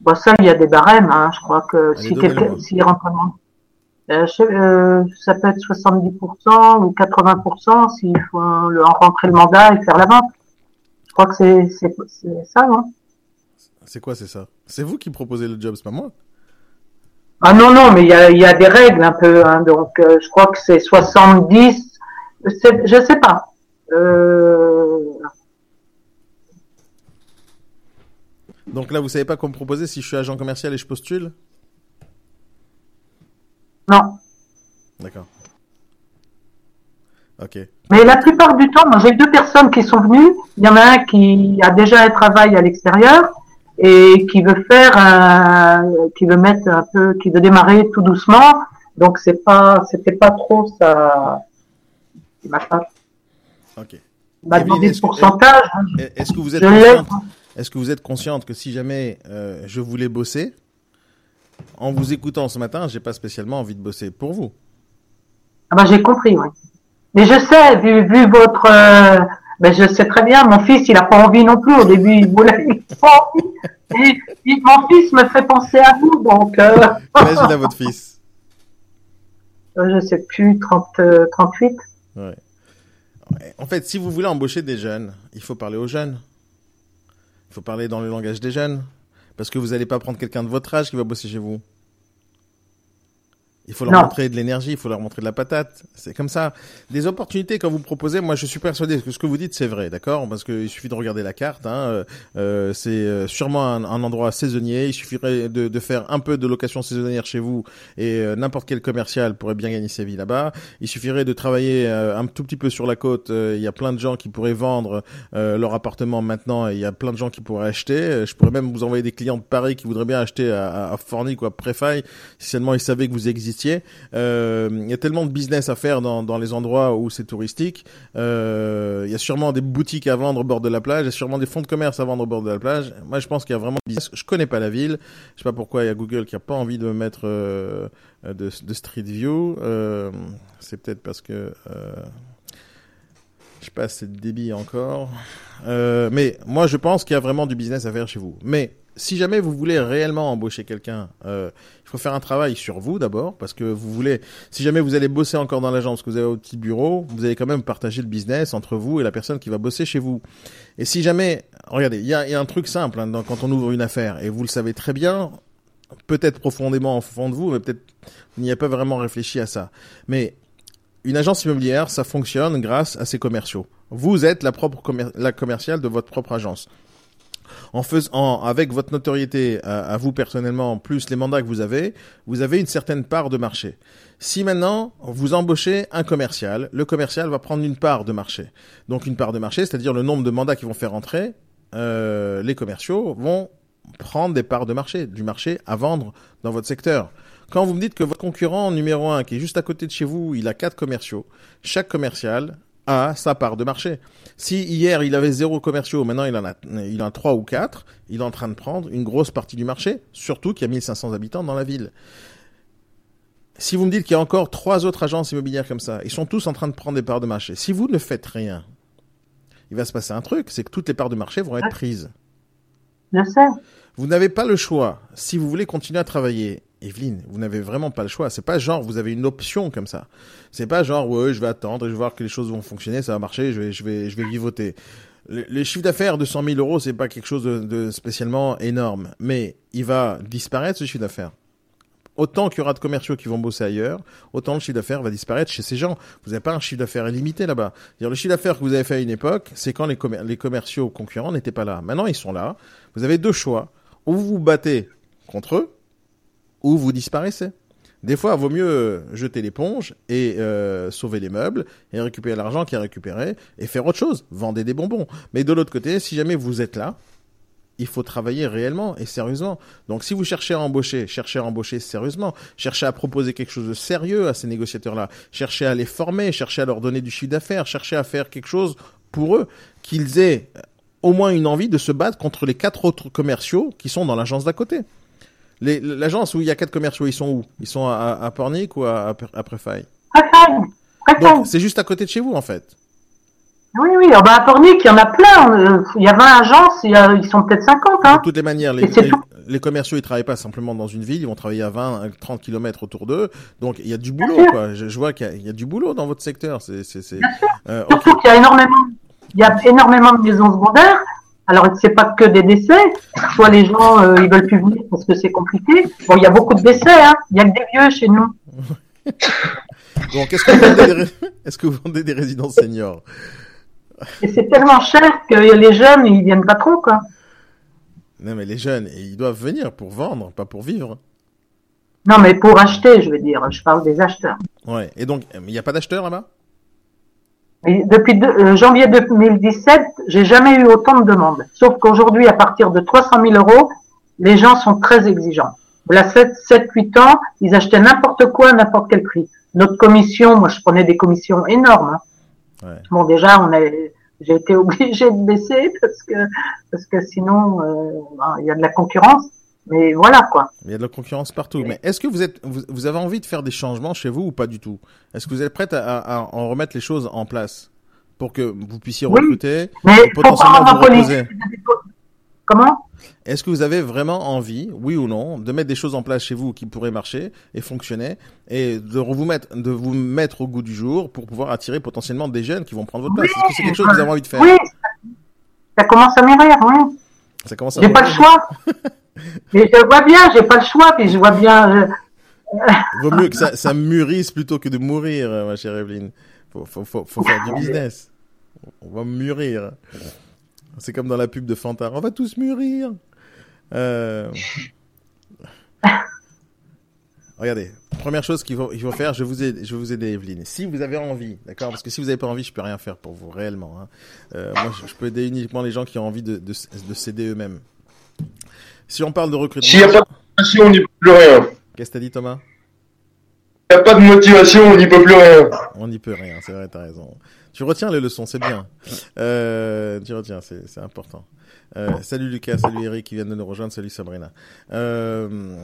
Bon, ça, il y a des barèmes. Hein. Je crois que si quelqu'un, s'il rentre euh, euh, ça peut être 70% ou 80% s'il faut rentrer le mandat et faire la vente. Je crois que c'est ça, non c'est quoi, c'est ça? C'est vous qui proposez le job, c'est pas moi Ah non, non, mais il y a, y a, des règles un peu. Hein, donc, euh, je crois que c'est 70. Je sais pas. Euh... Donc là, vous savez pas quoi me proposer si je suis agent commercial et je postule? Non. D'accord. Ok. Mais la plupart du temps, j'ai deux personnes qui sont venues. Il y en a un qui a déjà un travail à l'extérieur et qui veut faire un, qui veut mettre un peu, qui veut démarrer tout doucement. Donc c'est pas, c'était pas trop ça. Ma Ok. M'a demandé le pourcentage. Est-ce que vous êtes consciente, est-ce que vous êtes consciente que si jamais euh, je voulais bosser, en vous écoutant ce matin, j'ai pas spécialement envie de bosser pour vous? Ah ben j'ai compris, oui. Mais je sais, vu, vu votre, euh, ben je sais très bien, mon fils, il a pas envie non plus. Au début, il voulait pas envie. Et, mon fils me fait penser à vous, donc. Euh... A votre fils euh, Je sais plus, 30, 38. Euh, ouais. En fait, si vous voulez embaucher des jeunes, il faut parler aux jeunes. Il faut parler dans le langage des jeunes. Parce que vous n'allez pas prendre quelqu'un de votre âge qui va bosser chez vous. Il faut leur montrer de l'énergie, il faut leur montrer de la patate. C'est comme ça. Des opportunités quand vous proposez, moi je suis persuadé que ce que vous dites c'est vrai, d'accord? Parce qu'il suffit de regarder la carte. Hein. Euh, euh c'est euh, sûrement un, un, endroit saisonnier. Il suffirait de, de, faire un peu de location saisonnière chez vous et euh, n'importe quel commercial pourrait bien gagner sa vie là-bas. Il suffirait de travailler un tout petit peu sur la côte. il y a plein de gens qui pourraient vendre leur appartement maintenant et il y a plein de gens qui pourraient acheter. Je pourrais même vous envoyer des clients de Paris qui voudraient bien acheter à, à Fornic ou à Préfaille si seulement ils savaient que vous existiez touristier. Euh, il y a tellement de business à faire dans, les endroits où c'est touristique. Euh, il y a sûrement des boutiques à vendre au bord de la plage. Il y a sûrement des fonds de commerce à vendre au bord de la plage. Moi, je pense qu'il y a vraiment business. Je connais pas la ville. Je sais pas pourquoi il y a Google qui a pas envie de me mettre euh, de, de, Street View. Euh, c'est peut-être parce que euh, je sais pas, c'est débit encore. Euh, mais moi, je pense qu'il y a vraiment du business à faire chez vous. Mais si jamais vous voulez réellement embaucher quelqu'un, euh, il faut faire un travail sur vous d'abord, parce que vous voulez, si jamais vous allez bosser encore dans l'agence, que vous avez au petit bureau, vous allez quand même partager le business entre vous et la personne qui va bosser chez vous. Et si jamais, regardez, il y a, un truc simple hein, quand on ouvre une affaire, et vous le savez très bien, peut-être profondément au fond de vous, mais peut-être vous n'y avez pas vraiment réfléchi à ça. Mais une agence immobilière, ça fonctionne grâce à ses commerciaux. Vous êtes la propre la commerciale de votre propre agence. En faisant, avec votre notoriété à, vous personnellement, plus les mandats que vous avez, vous avez une certaine part de marché. Si maintenant vous embauchez un commercial, le commercial va prendre une part de marché. Donc une part de marché, c'est-à-dire le nombre de mandats qu'ils vont faire entrer, euh, les commerciaux vont prendre des parts de marché, du marché à vendre dans votre secteur. Quand vous me dites que votre concurrent numéro un, qui est juste à côté de chez vous, il a quatre commerciaux, chaque commercial a sa part de marché. Si hier il avait zéro commerciaux, maintenant il en a, il en trois ou quatre, il est en train de prendre une grosse partie du marché, surtout qu'il y a 1500 habitants dans la ville. Si vous me dites qu'il y a encore trois autres agences immobilières comme ça, ils sont tous en train de prendre des parts de marché. Si vous ne faites rien, il va se passer un truc, c'est que toutes les parts de marché vont être prises. Bien sûr. Vous n'avez pas le choix. Si vous voulez continuer à travailler Evelyne, vous n'avez vraiment pas le choix. C'est pas genre vous avez une option comme ça. C'est pas genre ouais, je vais attendre, je vais voir que les choses vont fonctionner, ça va marcher, je vais, je vais, je vais vivoter. Les, chiffres d'affaires de 100 000 euros, c'est pas quelque chose de, spécialement énorme, mais il va disparaître ce chiffre d'affaires. Autant qu'il y aura de commerciaux qui vont bosser ailleurs, autant le chiffre d'affaires va disparaître chez ces gens. Vous n'avez pas un chiffre d'affaires illimité là-bas. Le chiffre d'affaires que vous avez fait à une époque, c'est quand les, les commerciaux concurrents n'étaient pas là. Maintenant, ils sont là. Vous avez deux choix. Ou vous vous battez contre eux, ou vous disparaissez. Des fois, il vaut mieux jeter l'éponge et euh, sauver les meubles et récupérer l'argent qui est récupéré et faire autre chose, vendre des bonbons. Mais de l'autre côté, si jamais vous êtes là, il faut travailler réellement et sérieusement. Donc si vous cherchez à embaucher, cherchez à embaucher sérieusement, cherchez à proposer quelque chose de sérieux à ces négociateurs-là, cherchez à les former, cherchez à leur donner du chiffre d'affaires, cherchez à faire quelque chose pour eux, qu'ils aient au moins une envie de se battre contre les quatre autres commerciaux qui sont dans l'agence d'à côté. L'agence où il y a quatre commerciaux, ils sont où? Ils sont à, à Pornic ou à, à, Préfaille Donc, c'est juste à côté de chez vous, en fait. Oui, oui, ah bah, à Pornic, il y en a plein. Il y a 20 agences, ils sont peut-être 50. Hein. De toutes les manières, les, les, commerciaux, ils travaillent pas simplement dans une ville, ils vont travailler à 20, 30 km autour d'eux. Donc, il y a du boulot, quoi. Je, vois qu'il y, a du boulot dans votre secteur. C'est, euh, Surtout qu'il y a énormément, il y a énormément de maisons secondaires alors, c'est pas que des décès. Soit les gens, euh, ils veulent plus venir parce que c'est compliqué. Bon, il y a beaucoup de décès, hein. Il y a que des vieux chez nous. Donc, est-ce que, vous vendez des... est-ce que vous vendez des résidences seniors? Et c'est tellement cher que les jeunes, ils viennent pas trop, quoi. Non, mais les jeunes, ils doivent venir pour vendre, pas pour vivre. Non, mais pour acheter, je veux dire. Je parle des acheteurs. Ouais. Et donc, il n'y a pas d'acheteurs là-bas? Depuis euh, janvier 2017, j'ai jamais eu autant de demandes. Sauf qu'aujourd'hui, à partir de 300 000 euros, les gens sont très exigeants. Là, 7, 7 8 ans, ils achetaient n'importe quoi à n'importe quel prix. Notre commission, moi, je prenais des commissions énormes. Hein. Ouais. Bon, déjà, on a, j'ai été obligé de baisser parce que parce que sinon, euh, ben, il y a de la concurrence. Mais voilà quoi. Il y a de la concurrence partout. Mais est-ce que vous êtes, vous, avez envie de faire des changements chez vous ou pas du tout? Est-ce que vous êtes prête à, en remettre les choses en place pour que vous puissiez recruter mais potentiellement vous reposer? Comment? Est-ce que vous avez vraiment envie, oui ou non, de mettre des choses en place chez vous qui pourraient marcher et fonctionner et de vous mettre, de vous mettre au goût du jour pour pouvoir attirer potentiellement des jeunes qui vont prendre votre place? Est-ce que c'est quelque chose que vous avez envie de faire? Oui, ça commence à mûrir, oui. Ça commence à J'ai pas le choix. Mais je vois bien, j'ai pas le choix, puis je vois bien. Vaut mieux que ça, mûrisse plutôt que de mourir, ma chère Evelyne. Faut, faut, faire du business. On va mûrir. C'est comme dans la pub de Fanta. On va tous mûrir. Euh... Regardez, première chose qu'il faut, faire, je vous ai, je vous aider, Evelyne. Si vous avez envie, d'accord, parce que si vous n'avez pas envie, je peux rien faire pour vous réellement. Hein. Euh, moi, je, peux aider uniquement les gens qui ont envie de, de, de s'aider eux-mêmes. Si on parle de recrutement. S'il n'y a pas de on n'y peut plus rien. Qu'est-ce que t'as dit, Thomas? N'y a pas de motivation, on n'y peut plus rien. On n'y peut rien, c'est vrai, t'as raison. Tu retiens les leçons, c'est bien. Euh, tu retiens, c'est important. Euh, salut Lucas, salut Eric qui viennent de nous rejoindre, salut Sabrina. Euh,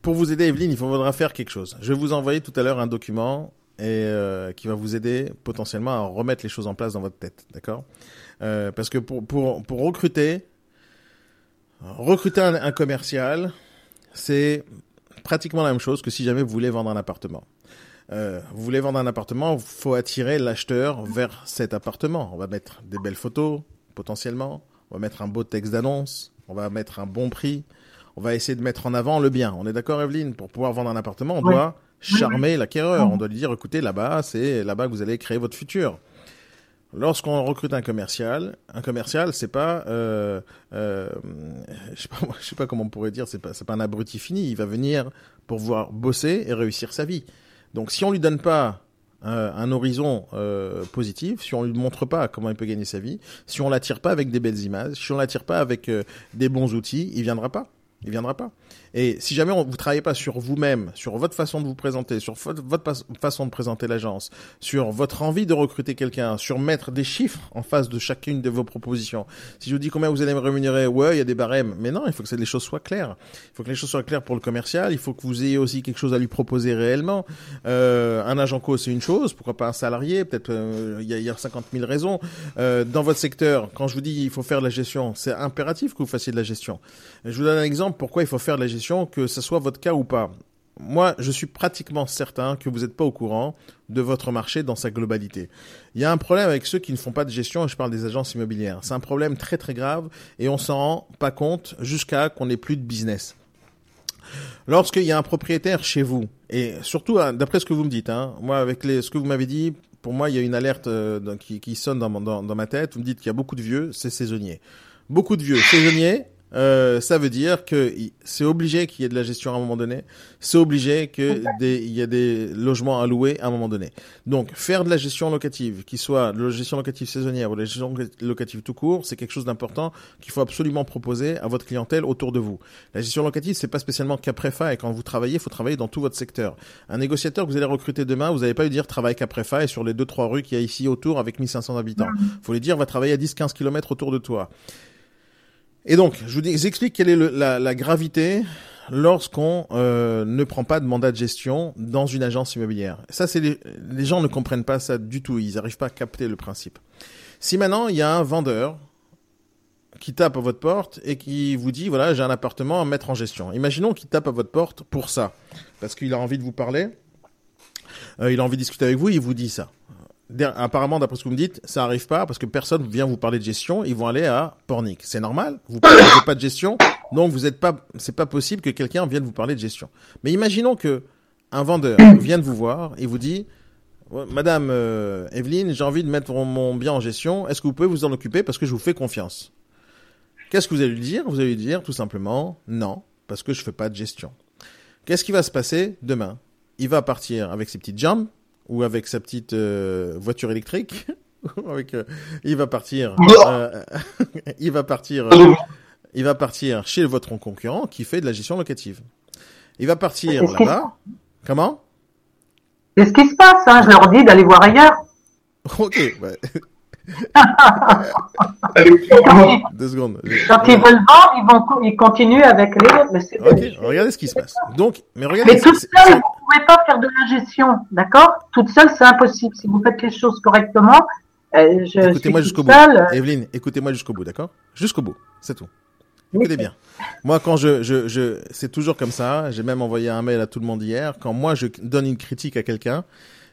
pour vous aider, Evelyne, il faudra faire quelque chose. Je vais vous envoyer tout à l'heure un document et euh, qui va vous aider potentiellement à remettre les choses en place dans votre tête, d'accord? Euh, Parce que pour, pour, pour recruter, recruter un, un commercial, c'est pratiquement la même chose que si jamais vous voulez vendre un appartement. Euh, vous voulez vendre un appartement, il faut attirer l'acheteur vers cet appartement. On va mettre des belles photos, potentiellement. On va mettre un beau texte d'annonce. On va mettre un bon prix. On va essayer de mettre en avant le bien. On est d'accord, Evelyne? Pour pouvoir vendre un appartement, on doit charmer l'acquéreur. On doit lui dire, écoutez, là-bas, c'est là-bas que vous allez créer votre futur. Lorsqu'on recrute un commercial, un commercial, c'est pas, euh, euh, je sais pas, sais pas comment on pourrait dire, c'est pas, pas un abruti fini. Il va venir pour pouvoir bosser et réussir sa vie. Donc si on lui donne pas euh, un horizon euh, positif, si on lui montre pas comment il peut gagner sa vie, si on l'attire pas avec des belles images, si on l'attire pas avec euh, des bons outils, il viendra pas. Il viendra pas. Et si jamais on, vous travaillez pas sur vous-même, sur votre façon de vous présenter, sur votre façon de présenter l'agence, sur votre envie de recruter quelqu'un, sur mettre des chiffres en face de chacune de vos propositions. Si je vous dis combien vous allez me rémunérer, ouais, il y a des barèmes, mais non, il faut que les choses soient claires. Il faut que les choses soient claires pour le commercial. Il faut que vous ayez aussi quelque chose à lui proposer réellement. Euh, un agent co, c'est une chose. Pourquoi pas un salarié Peut-être euh, il y, a, y, a 50 000 raisons. Euh, dans votre secteur, quand je vous dis il faut faire de la gestion, c'est impératif que vous fassiez de la gestion. Je vous donne un exemple pourquoi il faut faire de la gestion que ce soit votre cas ou pas. Moi, je suis pratiquement certain que vous n'êtes pas au courant de votre marché dans sa globalité. Il y a un problème avec ceux qui ne font pas de gestion, et je parle des agences immobilières. C'est un problème très très grave et on s'en rend pas compte jusqu'à qu'on n'ait plus de business. Lorsqu'il y a un propriétaire chez vous, et surtout hein, d'après ce que vous me dites, hein, moi avec les, ce que vous m'avez dit, pour moi il y a une alerte euh, qui, sonne dans, dans, dans ma tête, vous me dites qu'il y a beaucoup de vieux, c'est saisonnier. Beaucoup de vieux saisonniers, euh, ça veut dire que c'est obligé qu'il y ait de la gestion à un moment donné. C'est obligé qu'il y ait des logements à louer à un moment donné. Donc, faire de la gestion locative, qui soit de la gestion locative saisonnière ou de la gestion locative tout court, c'est quelque chose d'important qu'il faut absolument proposer à votre clientèle autour de vous. La gestion locative, c'est pas spécialement qu'après-fa. Et quand vous travaillez, il faut travailler dans tout votre secteur. Un négociateur que vous allez recruter demain, vous n'allez pas lui dire travaille qu'après-fa et sur les deux, trois rues qu'il y a ici autour avec 1500 habitants. Il faut lui dire va travailler à 10, 15 km autour de toi. Et donc, je vous explique quelle est la, gravité lorsqu'on euh, ne prend pas de mandat de gestion dans une agence immobilière. Ça, c'est les, les, gens ne comprennent pas ça du tout. Ils n'arrivent pas à capter le principe. Si maintenant il y a un vendeur qui tape à votre porte et qui vous dit voilà j'ai un appartement à mettre en gestion. Imaginons qu'il tape à votre porte pour ça parce qu'il a envie de vous parler, euh, il a envie de discuter avec vous, il vous dit ça apparemment, d'après ce que vous me dites, ça arrive pas parce que personne vient vous parler de gestion. Ils vont aller à Pornic. C'est normal? Vous parlez pas de gestion, donc vous êtes pas. C'est pas possible que quelqu'un vienne vous parler de gestion. Mais imaginons que un vendeur vienne vous voir et vous dit, Madame euh, Evelyne, j'ai envie de mettre mon bien en gestion. Est-ce que vous pouvez vous en occuper parce que je vous fais confiance? Qu'est-ce que vous allez lui dire? Vous allez lui dire tout simplement non parce que je fais pas de gestion. Qu'est-ce qui va se passer demain? Il va partir avec ses petites jambes ou avec sa petite euh, voiture électrique. avec, euh, il va partir. Euh, il va partir. il va partir chez votre concurrent qui fait de la gestion locative. Il va partir là-bas. Comment? Qu'est-ce qui se passe hein? Je leur dis d'aller voir ailleurs. ok. Deux secondes. Quand ils veulent vendre, ils, vont, ils continuent avec les autres. ok, regardez ce qui se passe. Donc, mais regardez. Mais tout seul, pouvez pas faire de la gestion, d'accord? Toute seule, c'est impossible. Si vous faites les choses correctement, euh, je écoutez-moi jusqu'au bout. Evelyne, écoutez-moi jusqu'au bout, d'accord? Jusqu'au bout, c'est tout. Écoutez bien. Moi, quand je, je, je c'est toujours comme ça. J'ai même envoyé un mail à tout le monde hier. Quand moi, je donne une critique à quelqu'un,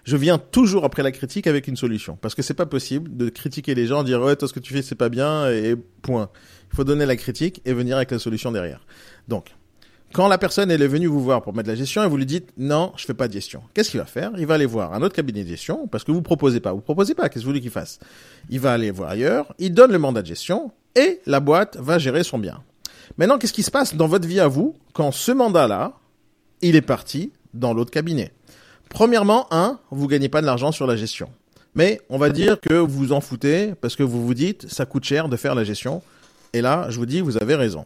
je viens toujours après la critique avec une solution. Parce que c'est pas possible de critiquer les gens, dire ouais, toi ce que tu fais c'est pas bien et point. Il faut donner la critique et venir avec la solution derrière. Donc, quand la personne elle est venue vous voir pour mettre la gestion et vous lui dites non, je fais pas de gestion. Qu'est-ce qu'il va faire? Il va aller voir un autre cabinet de gestion parce que vous proposez pas. Vous proposez pas. Qu'est-ce que vous voulez qu'il fasse? Il va aller voir ailleurs. Il donne le mandat de gestion et la boîte va gérer son bien. Maintenant, qu'est-ce qui se passe dans votre vie à vous quand ce mandat-là, il est parti dans l'autre cabinet? Premièrement, un, vous gagnez pas de l'argent sur la gestion. Mais on va dire que vous vous en foutez parce que vous vous dites ça coûte cher de faire la gestion. Et là, je vous dis, vous avez raison.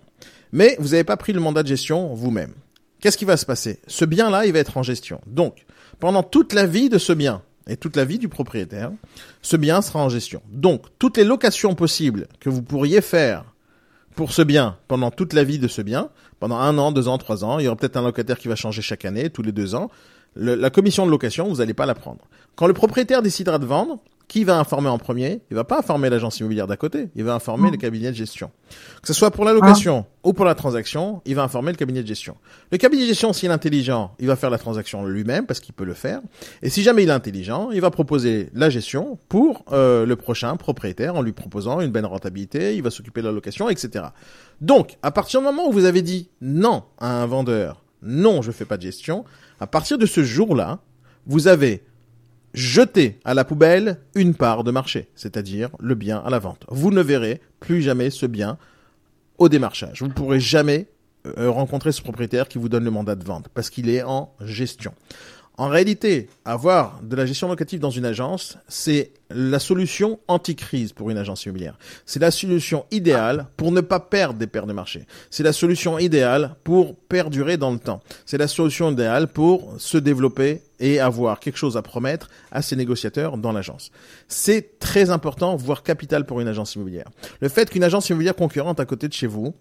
Mais vous n'avez pas pris le mandat de gestion vous-même. qu'est-ce qui va se passer? Ce bien-là, il va être en gestion. Donc, pendant toute la vie de ce bien, et toute la vie du propriétaire, ce bien sera en gestion. Donc, toutes les locations possibles que vous pourriez faire pour ce bien pendant toute la vie de ce bien, pendant un an, deux ans, trois ans, il y aura peut-être un locataire qui va changer chaque année, tous les deux ans, la commission de location, vous n'allez pas la prendre. Quand le propriétaire décidera de vendre, qui va informer en premier? Il va pas informer l'agence immobilière d'à côté, il va informer le cabinet de gestion. Que ce soit pour la location ou pour la transaction, il va informer le cabinet de gestion. Le cabinet de gestion, s'il est intelligent, il va faire la transaction lui-même parce qu'il peut le faire. Et si jamais il est intelligent, il va proposer la gestion pour euh, le prochain propriétaire en lui proposant une bonne rentabilité, il va s'occuper de la location, etc. Donc, à partir du moment où vous avez dit non à un vendeur, non, je fais pas de gestion, à partir de ce jour-là, vous avez jeté à la poubelle une part de marché, c'est-à-dire le bien à la vente. Vous ne verrez plus jamais ce bien au démarchage. Vous ne pourrez jamais euh, rencontrer ce propriétaire qui vous donne le mandat de vente parce qu'il est en gestion. En réalité, avoir de la gestion locative dans une agence, c'est la solution anti-crise pour une agence immobilière. C'est la solution idéale pour ne pas perdre des paires de marché. C'est la solution idéale pour perdurer dans le temps. C'est la solution idéale pour se développer et avoir quelque chose à promettre à ses négociateurs dans l'agence. C'est très important, voire capital pour une agence immobilière. Le fait qu'une agence immobilière concurrente à côté de chez vous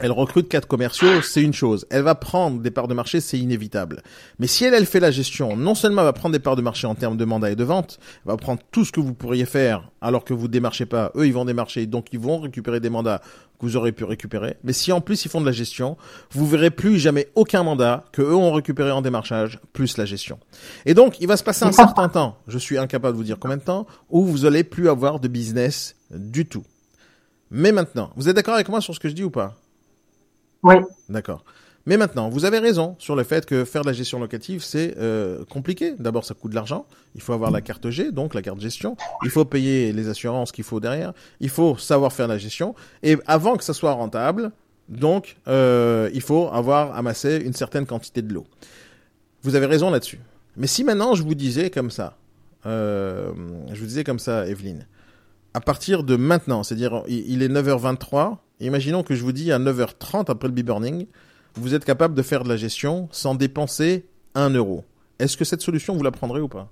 elle recrute quatre commerciaux, c'est une chose. Elle va prendre des parts de marché, c'est inévitable. Mais si elle, elle fait la gestion, non seulement elle va prendre des parts de marché en termes de mandat et de vente, elle va prendre tout ce que vous pourriez faire alors que vous démarchez pas. Eux, ils vont démarcher, donc ils vont récupérer des mandats que vous aurez pu récupérer. Mais si en plus ils font de la gestion, vous verrez plus jamais aucun mandat que eux ont récupéré en démarchage, plus la gestion. Et donc, il va se passer un certain temps, je suis incapable de vous dire combien de temps, où vous allez plus avoir de business du tout. Mais maintenant, vous êtes d'accord avec moi sur ce que je dis ou pas? Oui. D'accord. Mais maintenant, vous avez raison sur le fait que faire de la gestion locative, c'est euh, compliqué. D'abord, ça coûte de l'argent. Il faut avoir la carte G, donc la carte gestion. Il faut payer les assurances qu'il faut derrière. Il faut savoir faire la gestion. Et avant que ça soit rentable, donc, euh, il faut avoir amassé une certaine quantité de l'eau. Vous avez raison là-dessus. Mais si maintenant je vous disais comme ça, euh, je vous disais comme ça, Evelyne, à partir de maintenant, c'est-à-dire il est 9h23, Imaginons que je vous dis à 9h30 après le b-burning, vous êtes capable de faire de la gestion sans dépenser un euro. Est-ce que cette solution, vous la prendrez ou pas?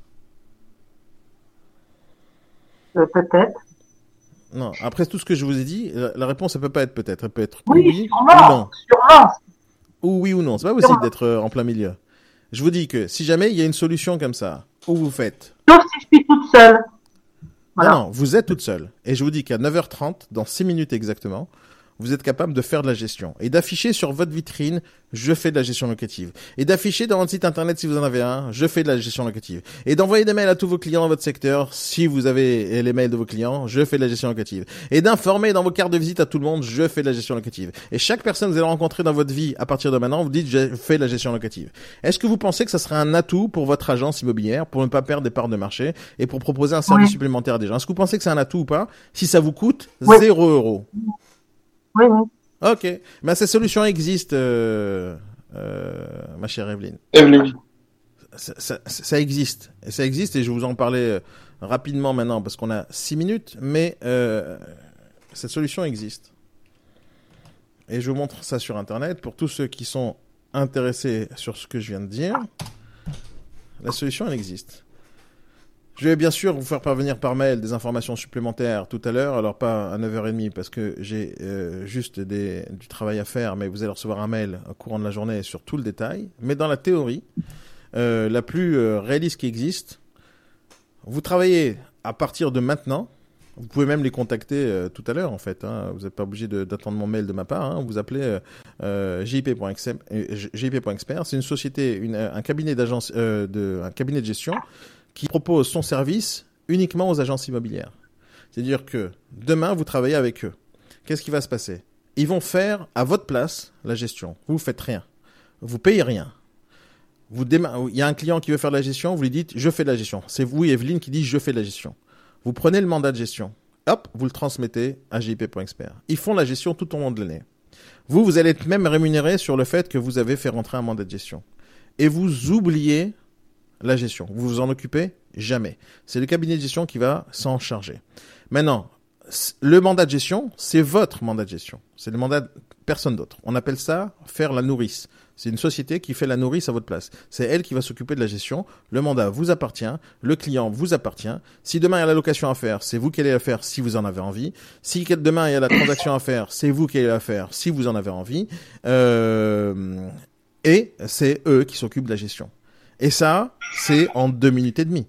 Euh, Peut-être. Non, après tout ce que je vous ai dit, la, réponse, elle peut pas être peut-être. Elle peut être oui, oui ou non. Ou oui ou non. C'est pas possible d'être euh, en plein milieu. Je vous dis que si jamais il y a une solution comme ça, où vous faites. Sauf si je suis toute seule. Non, vous êtes toute seule. Et je vous dis qu'à 9h30, dans 6 minutes exactement, vous êtes capable de faire de la gestion. Et d'afficher sur votre vitrine je fais de la gestion locative. Et d'afficher dans votre site internet si vous en avez un je fais de la gestion locative. Et d'envoyer des mails à tous vos clients dans votre secteur si vous avez les mails de vos clients je fais de la gestion locative. Et d'informer dans vos cartes de visite à tout le monde je fais de la gestion locative. Et chaque personne que vous allez rencontrer dans votre vie à partir de maintenant vous dites je fais de la gestion locative. Est-ce que vous pensez que ça serait un atout pour votre agence immobilière pour ne pas perdre des parts de marché et pour proposer un service supplémentaire à des gens? Est-ce que vous pensez que c'est un atout ou pas? Si ça vous coûte 0 euros oui, oui. Ok. Mais ces solutions existent, euh, euh, ma chère Evelyne. Evelyne. Ça, ça, existe. Et ça existe, et je vais vous en parler euh, rapidement maintenant, parce qu'on a six minutes, mais euh, cette solution existe. Et je vous montre ça sur Internet pour tous ceux qui sont intéressés sur ce que je viens de dire. La solution, elle existe. Je vais bien sûr vous faire parvenir par mail des informations supplémentaires tout à l'heure, alors pas à 9h30 parce que j'ai euh, juste du travail à faire, mais vous allez recevoir un mail au courant de la journée sur tout le détail. Mais dans la théorie, euh, la plus euh, réaliste qui existe, vous travaillez à partir de maintenant. Vous pouvez même les contacter tout à l'heure en fait. Hein. Vous n'êtes pas obligé d'attendre mon mail de ma part. Hein. Vous appelez jip.expert. C'est une société, un cabinet d'agence, un cabinet de gestion qui propose son service uniquement aux agences immobilières. C'est-à-dire que demain, vous travaillez avec eux. Qu'est-ce qui va se passer? Ils vont faire à votre place la gestion. Vous ne faites rien. Vous payez rien. Il y a un client qui veut faire la gestion, vous lui dites je fais la gestion. C'est vous, Evelyne, qui dit je fais la gestion. Vous prenez le mandat de gestion. Hop, vous le transmettez à JP.expert. Ils font la gestion tout au long de l'année. Vous, vous allez être même rémunéré sur le fait que vous avez fait rentrer un mandat de gestion. Et vous oubliez la gestion. Vous vous en occupez Jamais. C'est le cabinet de gestion qui va s'en charger. Maintenant, le mandat de gestion, c'est votre mandat de gestion. C'est le mandat de personne d'autre. On appelle ça faire la nourrice. C'est une société qui fait la nourrice à votre place. C'est elle qui va s'occuper de la gestion. Le mandat vous appartient. Le client vous appartient. Si demain il y a la location à faire, c'est vous qui allez la faire si vous en avez envie. Si demain il y a la transaction à faire, c'est vous qui allez la faire si vous en avez envie. Euh, et c'est eux qui s'occupent de la gestion. Et ça, c'est en deux minutes et demie.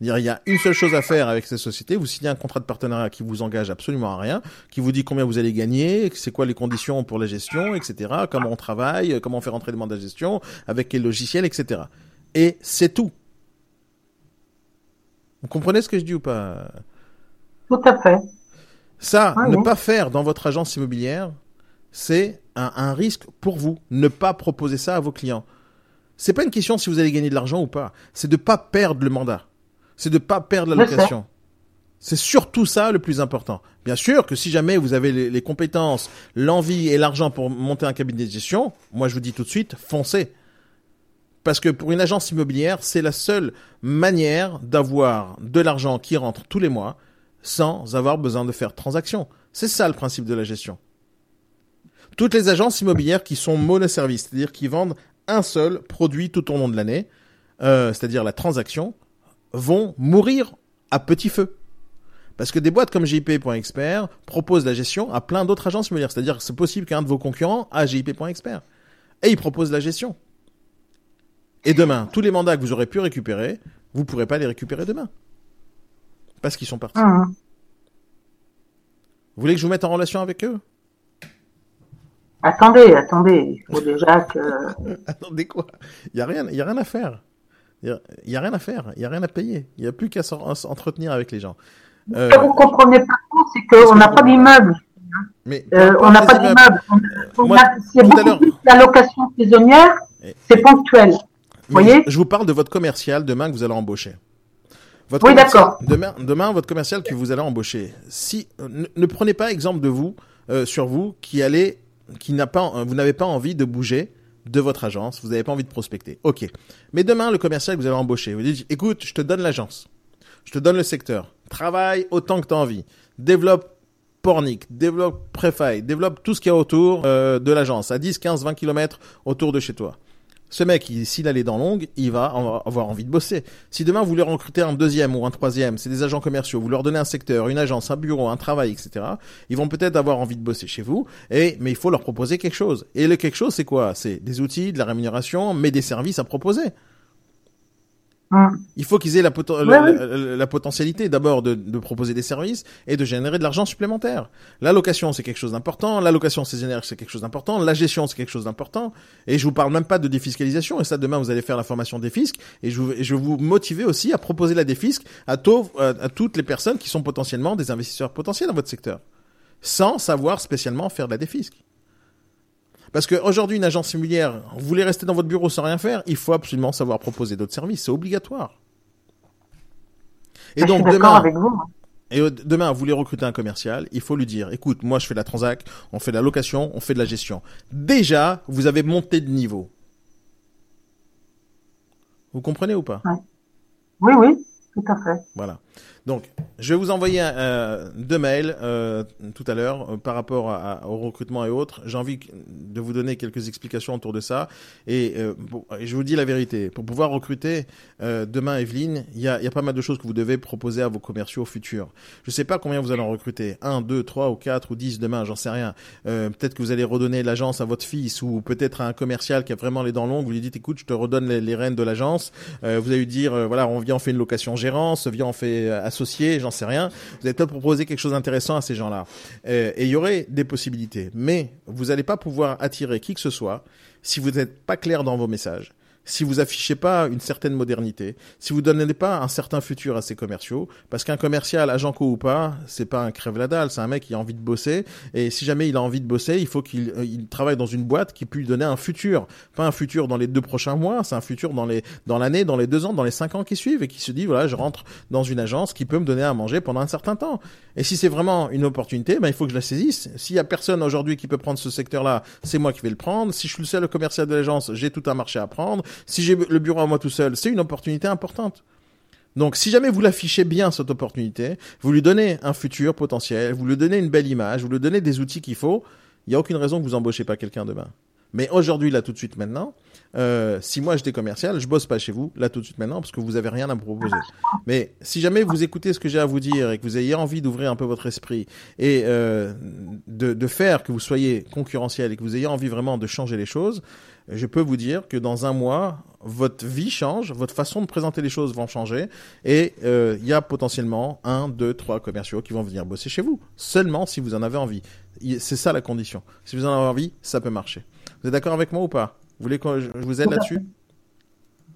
Il y a une seule chose à faire avec cette société, vous signez un contrat de partenariat qui vous engage absolument à rien, qui vous dit combien vous allez gagner, c'est quoi les conditions pour la gestion, etc., comment on travaille, comment on fait rentrer les mandats de gestion, avec quel logiciel, etc. Et c'est tout. Vous comprenez ce que je dis ou pas? Tout à fait. Ça, ne pas faire dans votre agence immobilière, c'est un, un risque pour vous. Ne pas proposer ça à vos clients. C'est pas une question si vous allez gagner de l'argent ou pas. C'est de pas perdre le mandat c'est de pas perdre la location. C'est surtout ça le plus important. Bien sûr que si jamais vous avez les, compétences, l'envie et l'argent pour monter un cabinet de gestion, moi je vous dis tout de suite, foncez. Parce que pour une agence immobilière, c'est la seule manière d'avoir de l'argent qui rentre tous les mois sans avoir besoin de faire de transactions. C'est ça le principe de la gestion. Toutes les agences immobilières qui sont monoservices, c'est-à-dire qui vendent un seul produit tout au long de l'année, euh, c'est-à-dire la transaction, vont mourir à petit feu. Parce que des boîtes comme JP.expert proposent la gestion à plein d'autres agences immobilières. C'est-à-dire que c'est possible qu'un de vos concurrents a JP.expert. Et ils proposent la gestion. Et demain, tous les mandats que vous aurez pu récupérer, vous ne pourrez pas les récupérer demain. Parce qu'ils sont partis. Ah. Vous voulez que je vous mette en relation avec eux? Attendez, attendez. Il faut déjà que. attendez quoi? Il n'y a, rien, y a rien à faire. Il n'y a, rien à faire, il n'y a rien à payer. Il n'y a plus qu'à s'entretenir avec les gens. Ce que vous comprenez pas, c'est qu'on n'a pas d'immeuble. Mais euh, on n'a pas d'immeuble. C'est beaucoup plus la location saisonnière, c'est ponctuel. Vous voyez? Je vous parle de votre commercial demain que vous allez embaucher. Votre oui, d'accord. Demain, demain, votre commercial que vous allez embaucher. Si ne, prenez pas exemple de vous euh, sur vous qui allez, qui n'a pas, vous n'avez pas envie de bouger de votre agence, vous n'avez pas envie de prospecter. Ok. Mais demain, le commercial que vous allez embaucher, vous dites, écoute, je te donne l'agence, je te donne le secteur, travaille autant que tu as envie, développe Pornic, développe Prefy, développe tout ce qu'il y a autour euh, de l'agence, à 10, 15, 20 km autour de chez toi. Ce mec, s'il a les dents longues, il va avoir envie de bosser. Si demain vous voulez recruter un deuxième ou un troisième, c'est des agents commerciaux, vous leur donnez un secteur, une agence, un bureau, un travail, etc. Ils vont peut-être avoir envie de bosser chez vous, et mais il faut leur proposer quelque chose. Et le quelque chose, c'est quoi? C'est des outils, de la rémunération, mais des services à proposer. Il faut qu'ils aient la, la, potentialité d'abord de, de, proposer des services et de générer de l'argent supplémentaire. La location, c'est quelque chose d'important. La location saisonnière, c'est quelque chose d'important. La gestion, c'est quelque chose d'important. Et je vous parle même pas de défiscalisation. Et ça, demain, vous allez faire la formation des fiscs. Et je, je vais vous motiver aussi à proposer la défisque à, à toutes les personnes qui sont potentiellement des investisseurs potentiels dans votre secteur. Sans savoir spécialement faire de la défisque. Parce qu'aujourd'hui, une agence immobilière, vous voulez rester dans votre bureau sans rien faire, il faut absolument savoir proposer d'autres services. C'est obligatoire. Et donc, demain, avec vous. Hein. Et demain, vous voulez recruter un commercial, il faut lui dire, écoute, moi je fais la transac, on fait de la location, on fait de la gestion. Déjà, vous avez monté de niveau. Vous comprenez ou pas? Oui, oui, tout à fait. Voilà. Donc, je vais vous envoyer euh, deux mails euh, tout à l'heure euh, par rapport au recrutement et autres. J'ai envie de vous donner quelques explications autour de ça. Et, je vous dis la vérité, pour pouvoir recruter demain, Evelyne, il y a, pas mal de choses que vous devez proposer à vos commerciaux futurs. Je ne sais pas combien vous allez en recruter. Un, deux, trois ou quatre ou dix demain, j'en sais rien. peut-être que vous allez redonner l'agence à votre fils ou peut-être à un commercial qui a vraiment les dents longues. Vous lui dites, écoute, je te redonne les, rênes de l'agence. vous allez lui dire, voilà, on vient, on fait une location gérance, vient, on fait associé, j'en sais rien. Vous allez peut-être proposer quelque chose d'intéressant à ces gens-là. Euh, et il y aurait des possibilités. Mais vous n'allez pas pouvoir attirer qui que ce soit si vous n'êtes pas clair dans vos messages si vous affichez pas une certaine modernité, si vous donnez pas un certain futur à ces commerciaux, parce qu'un commercial, agent co ou pas, c'est pas un crève la dalle, c'est un mec qui a envie de bosser, et si jamais il a envie de bosser, il faut qu'il euh, travaille dans une boîte qui peut lui donner un futur, pas un futur dans les deux prochains mois, c'est un futur dans les dans l'année, dans les deux ans, dans les cinq ans qui suivent, et qui se dit voilà, je rentre dans une agence qui peut me donner à manger pendant un certain temps. Et si c'est vraiment une opportunité, ben il faut que je la saisisse. S'il y a personne aujourd'hui qui peut prendre ce secteur-là, c'est moi qui vais le prendre. Si je suis le seul commercial de l'agence, j'ai tout un marché à prendre. Si j'ai le bureau à moi tout seul, c'est une opportunité importante. Donc, si jamais vous l'affichez bien, cette opportunité, vous lui donnez un futur potentiel, vous lui donnez une belle image, vous lui donnez des outils qu'il faut, il n'y a aucune raison que vous embauchez pas quelqu'un demain. Mais aujourd'hui, là, tout de suite, maintenant, euh, si moi j'étais commercial, je bosse pas chez vous, là, tout de suite, maintenant, parce que vous avez rien à me proposer. Mais si jamais vous écoutez ce que j'ai à vous dire et que vous ayez envie d'ouvrir un peu votre esprit et euh, de, de faire que vous soyez concurrentiel et que vous ayez envie vraiment de changer les choses, je peux vous dire que dans un mois, votre vie change, votre façon de présenter les choses va changer, et euh, il y a potentiellement un, deux, trois commerciaux qui vont venir bosser chez vous, seulement si vous en avez envie. C'est ça la condition. Si vous en avez envie, ça peut marcher. Vous êtes d'accord avec moi ou pas? Vous voulez que je vous aide là-dessus?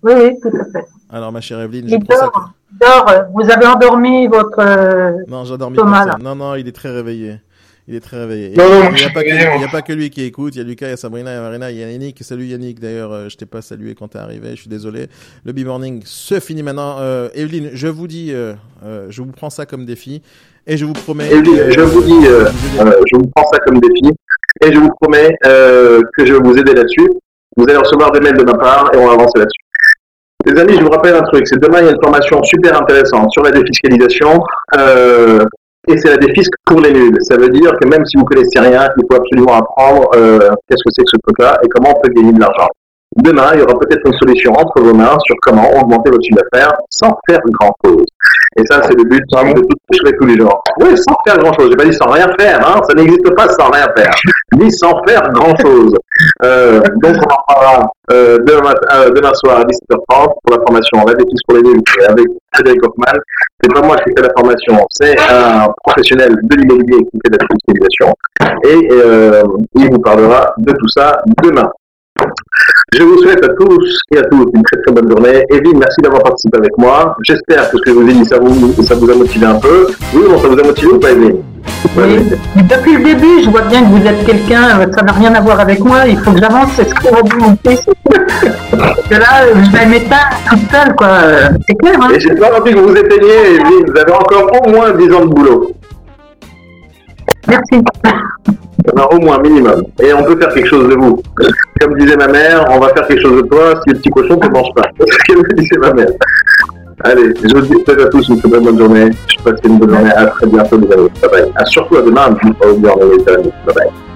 oui, oui, tout à fait. Alors, ma chère Evelyne, je dort, dort, vous avez endormi votre. non, j'ai endormi. Non, non, il est très réveillé. Il est très réveillé. il n'y a, pas que, a pas que lui qui écoute. Il y a Lucas, il y a Sabrina, il y a Marina, il y a Yannick. Salut Yannick. D'ailleurs, euh, je t'ai pas salué quand t'es arrivé. Je suis désolé. Le B-Morning se finit maintenant. Euh, Evelyne, je vous dis, euh, euh, je vous prends ça comme défi. Et je vous promets. Evelyne, je vous dis, je vous prends ça comme défi. Et je vous promets que je vais vous aider là-dessus. Vous allez recevoir des mails de ma part et on va avancer là-dessus. Les amis, je vous rappelle un truc, c'est demain il y a une formation super intéressante sur la défiscalisation. Euh, et c'est la défisque pour les nuls. Ça veut dire que même si vous connaissez rien, il faut absolument apprendre euh, qu'est-ce que c'est que ce truc-là et comment on peut gagner de l'argent. Demain, il y aura peut-être une solution entre vos mains sur comment augmenter votre chiffre d'affaires sans faire grand-chose. Et ça, c'est le but de tout ce que je fais tous les jours. Oui, sans faire grand-chose. J'ai pas dit sans rien faire, hein. Ça n'existe pas sans rien faire. Ni sans faire grand-chose. Euh, donc, on en parlera euh, demain, euh, demain, soir à 17h30 pour la formation défis pour les nuls avec Frédéric Hoffman. C'est pas moi qui fais la formation, c'est un professionnel de l'immobilier qui fait de la spécialisation. Et euh, il vous parlera de tout ça demain. Je vous souhaite à tous et à toutes une très très bonne journée. Evelyne, merci d'avoir participé avec moi. J'espère que ce que je vous ai dit, ça vous, ça vous a motivé un peu. Oui, bon, ça vous a motivé ou pas, Evelyne? Oui. Depuis le début, je vois bien que vous êtes quelqu'un, ça n'a rien à voir avec moi, il faut que j'avance, c'est ce que vous Parce que là, je vais m'éteindre toute seule, quoi. C'est clair, hein? Et j'ai pas envie que vous éteigniez, vous avez encore au moins 10 ans de boulot. Merci. au moins minimum. Et on peut faire quelque chose de vous. Comme disait ma mère, on va faire quelque chose de toi si le petit cochon ne mange pas. C'est ce qu'elle disait ma mère. Allez, je vous dis à tous une très bonne journée. Je vous souhaite une bonne journée. À très bientôt, les amis. Bye bye. Surtout à demain, pas oublier Bye bye.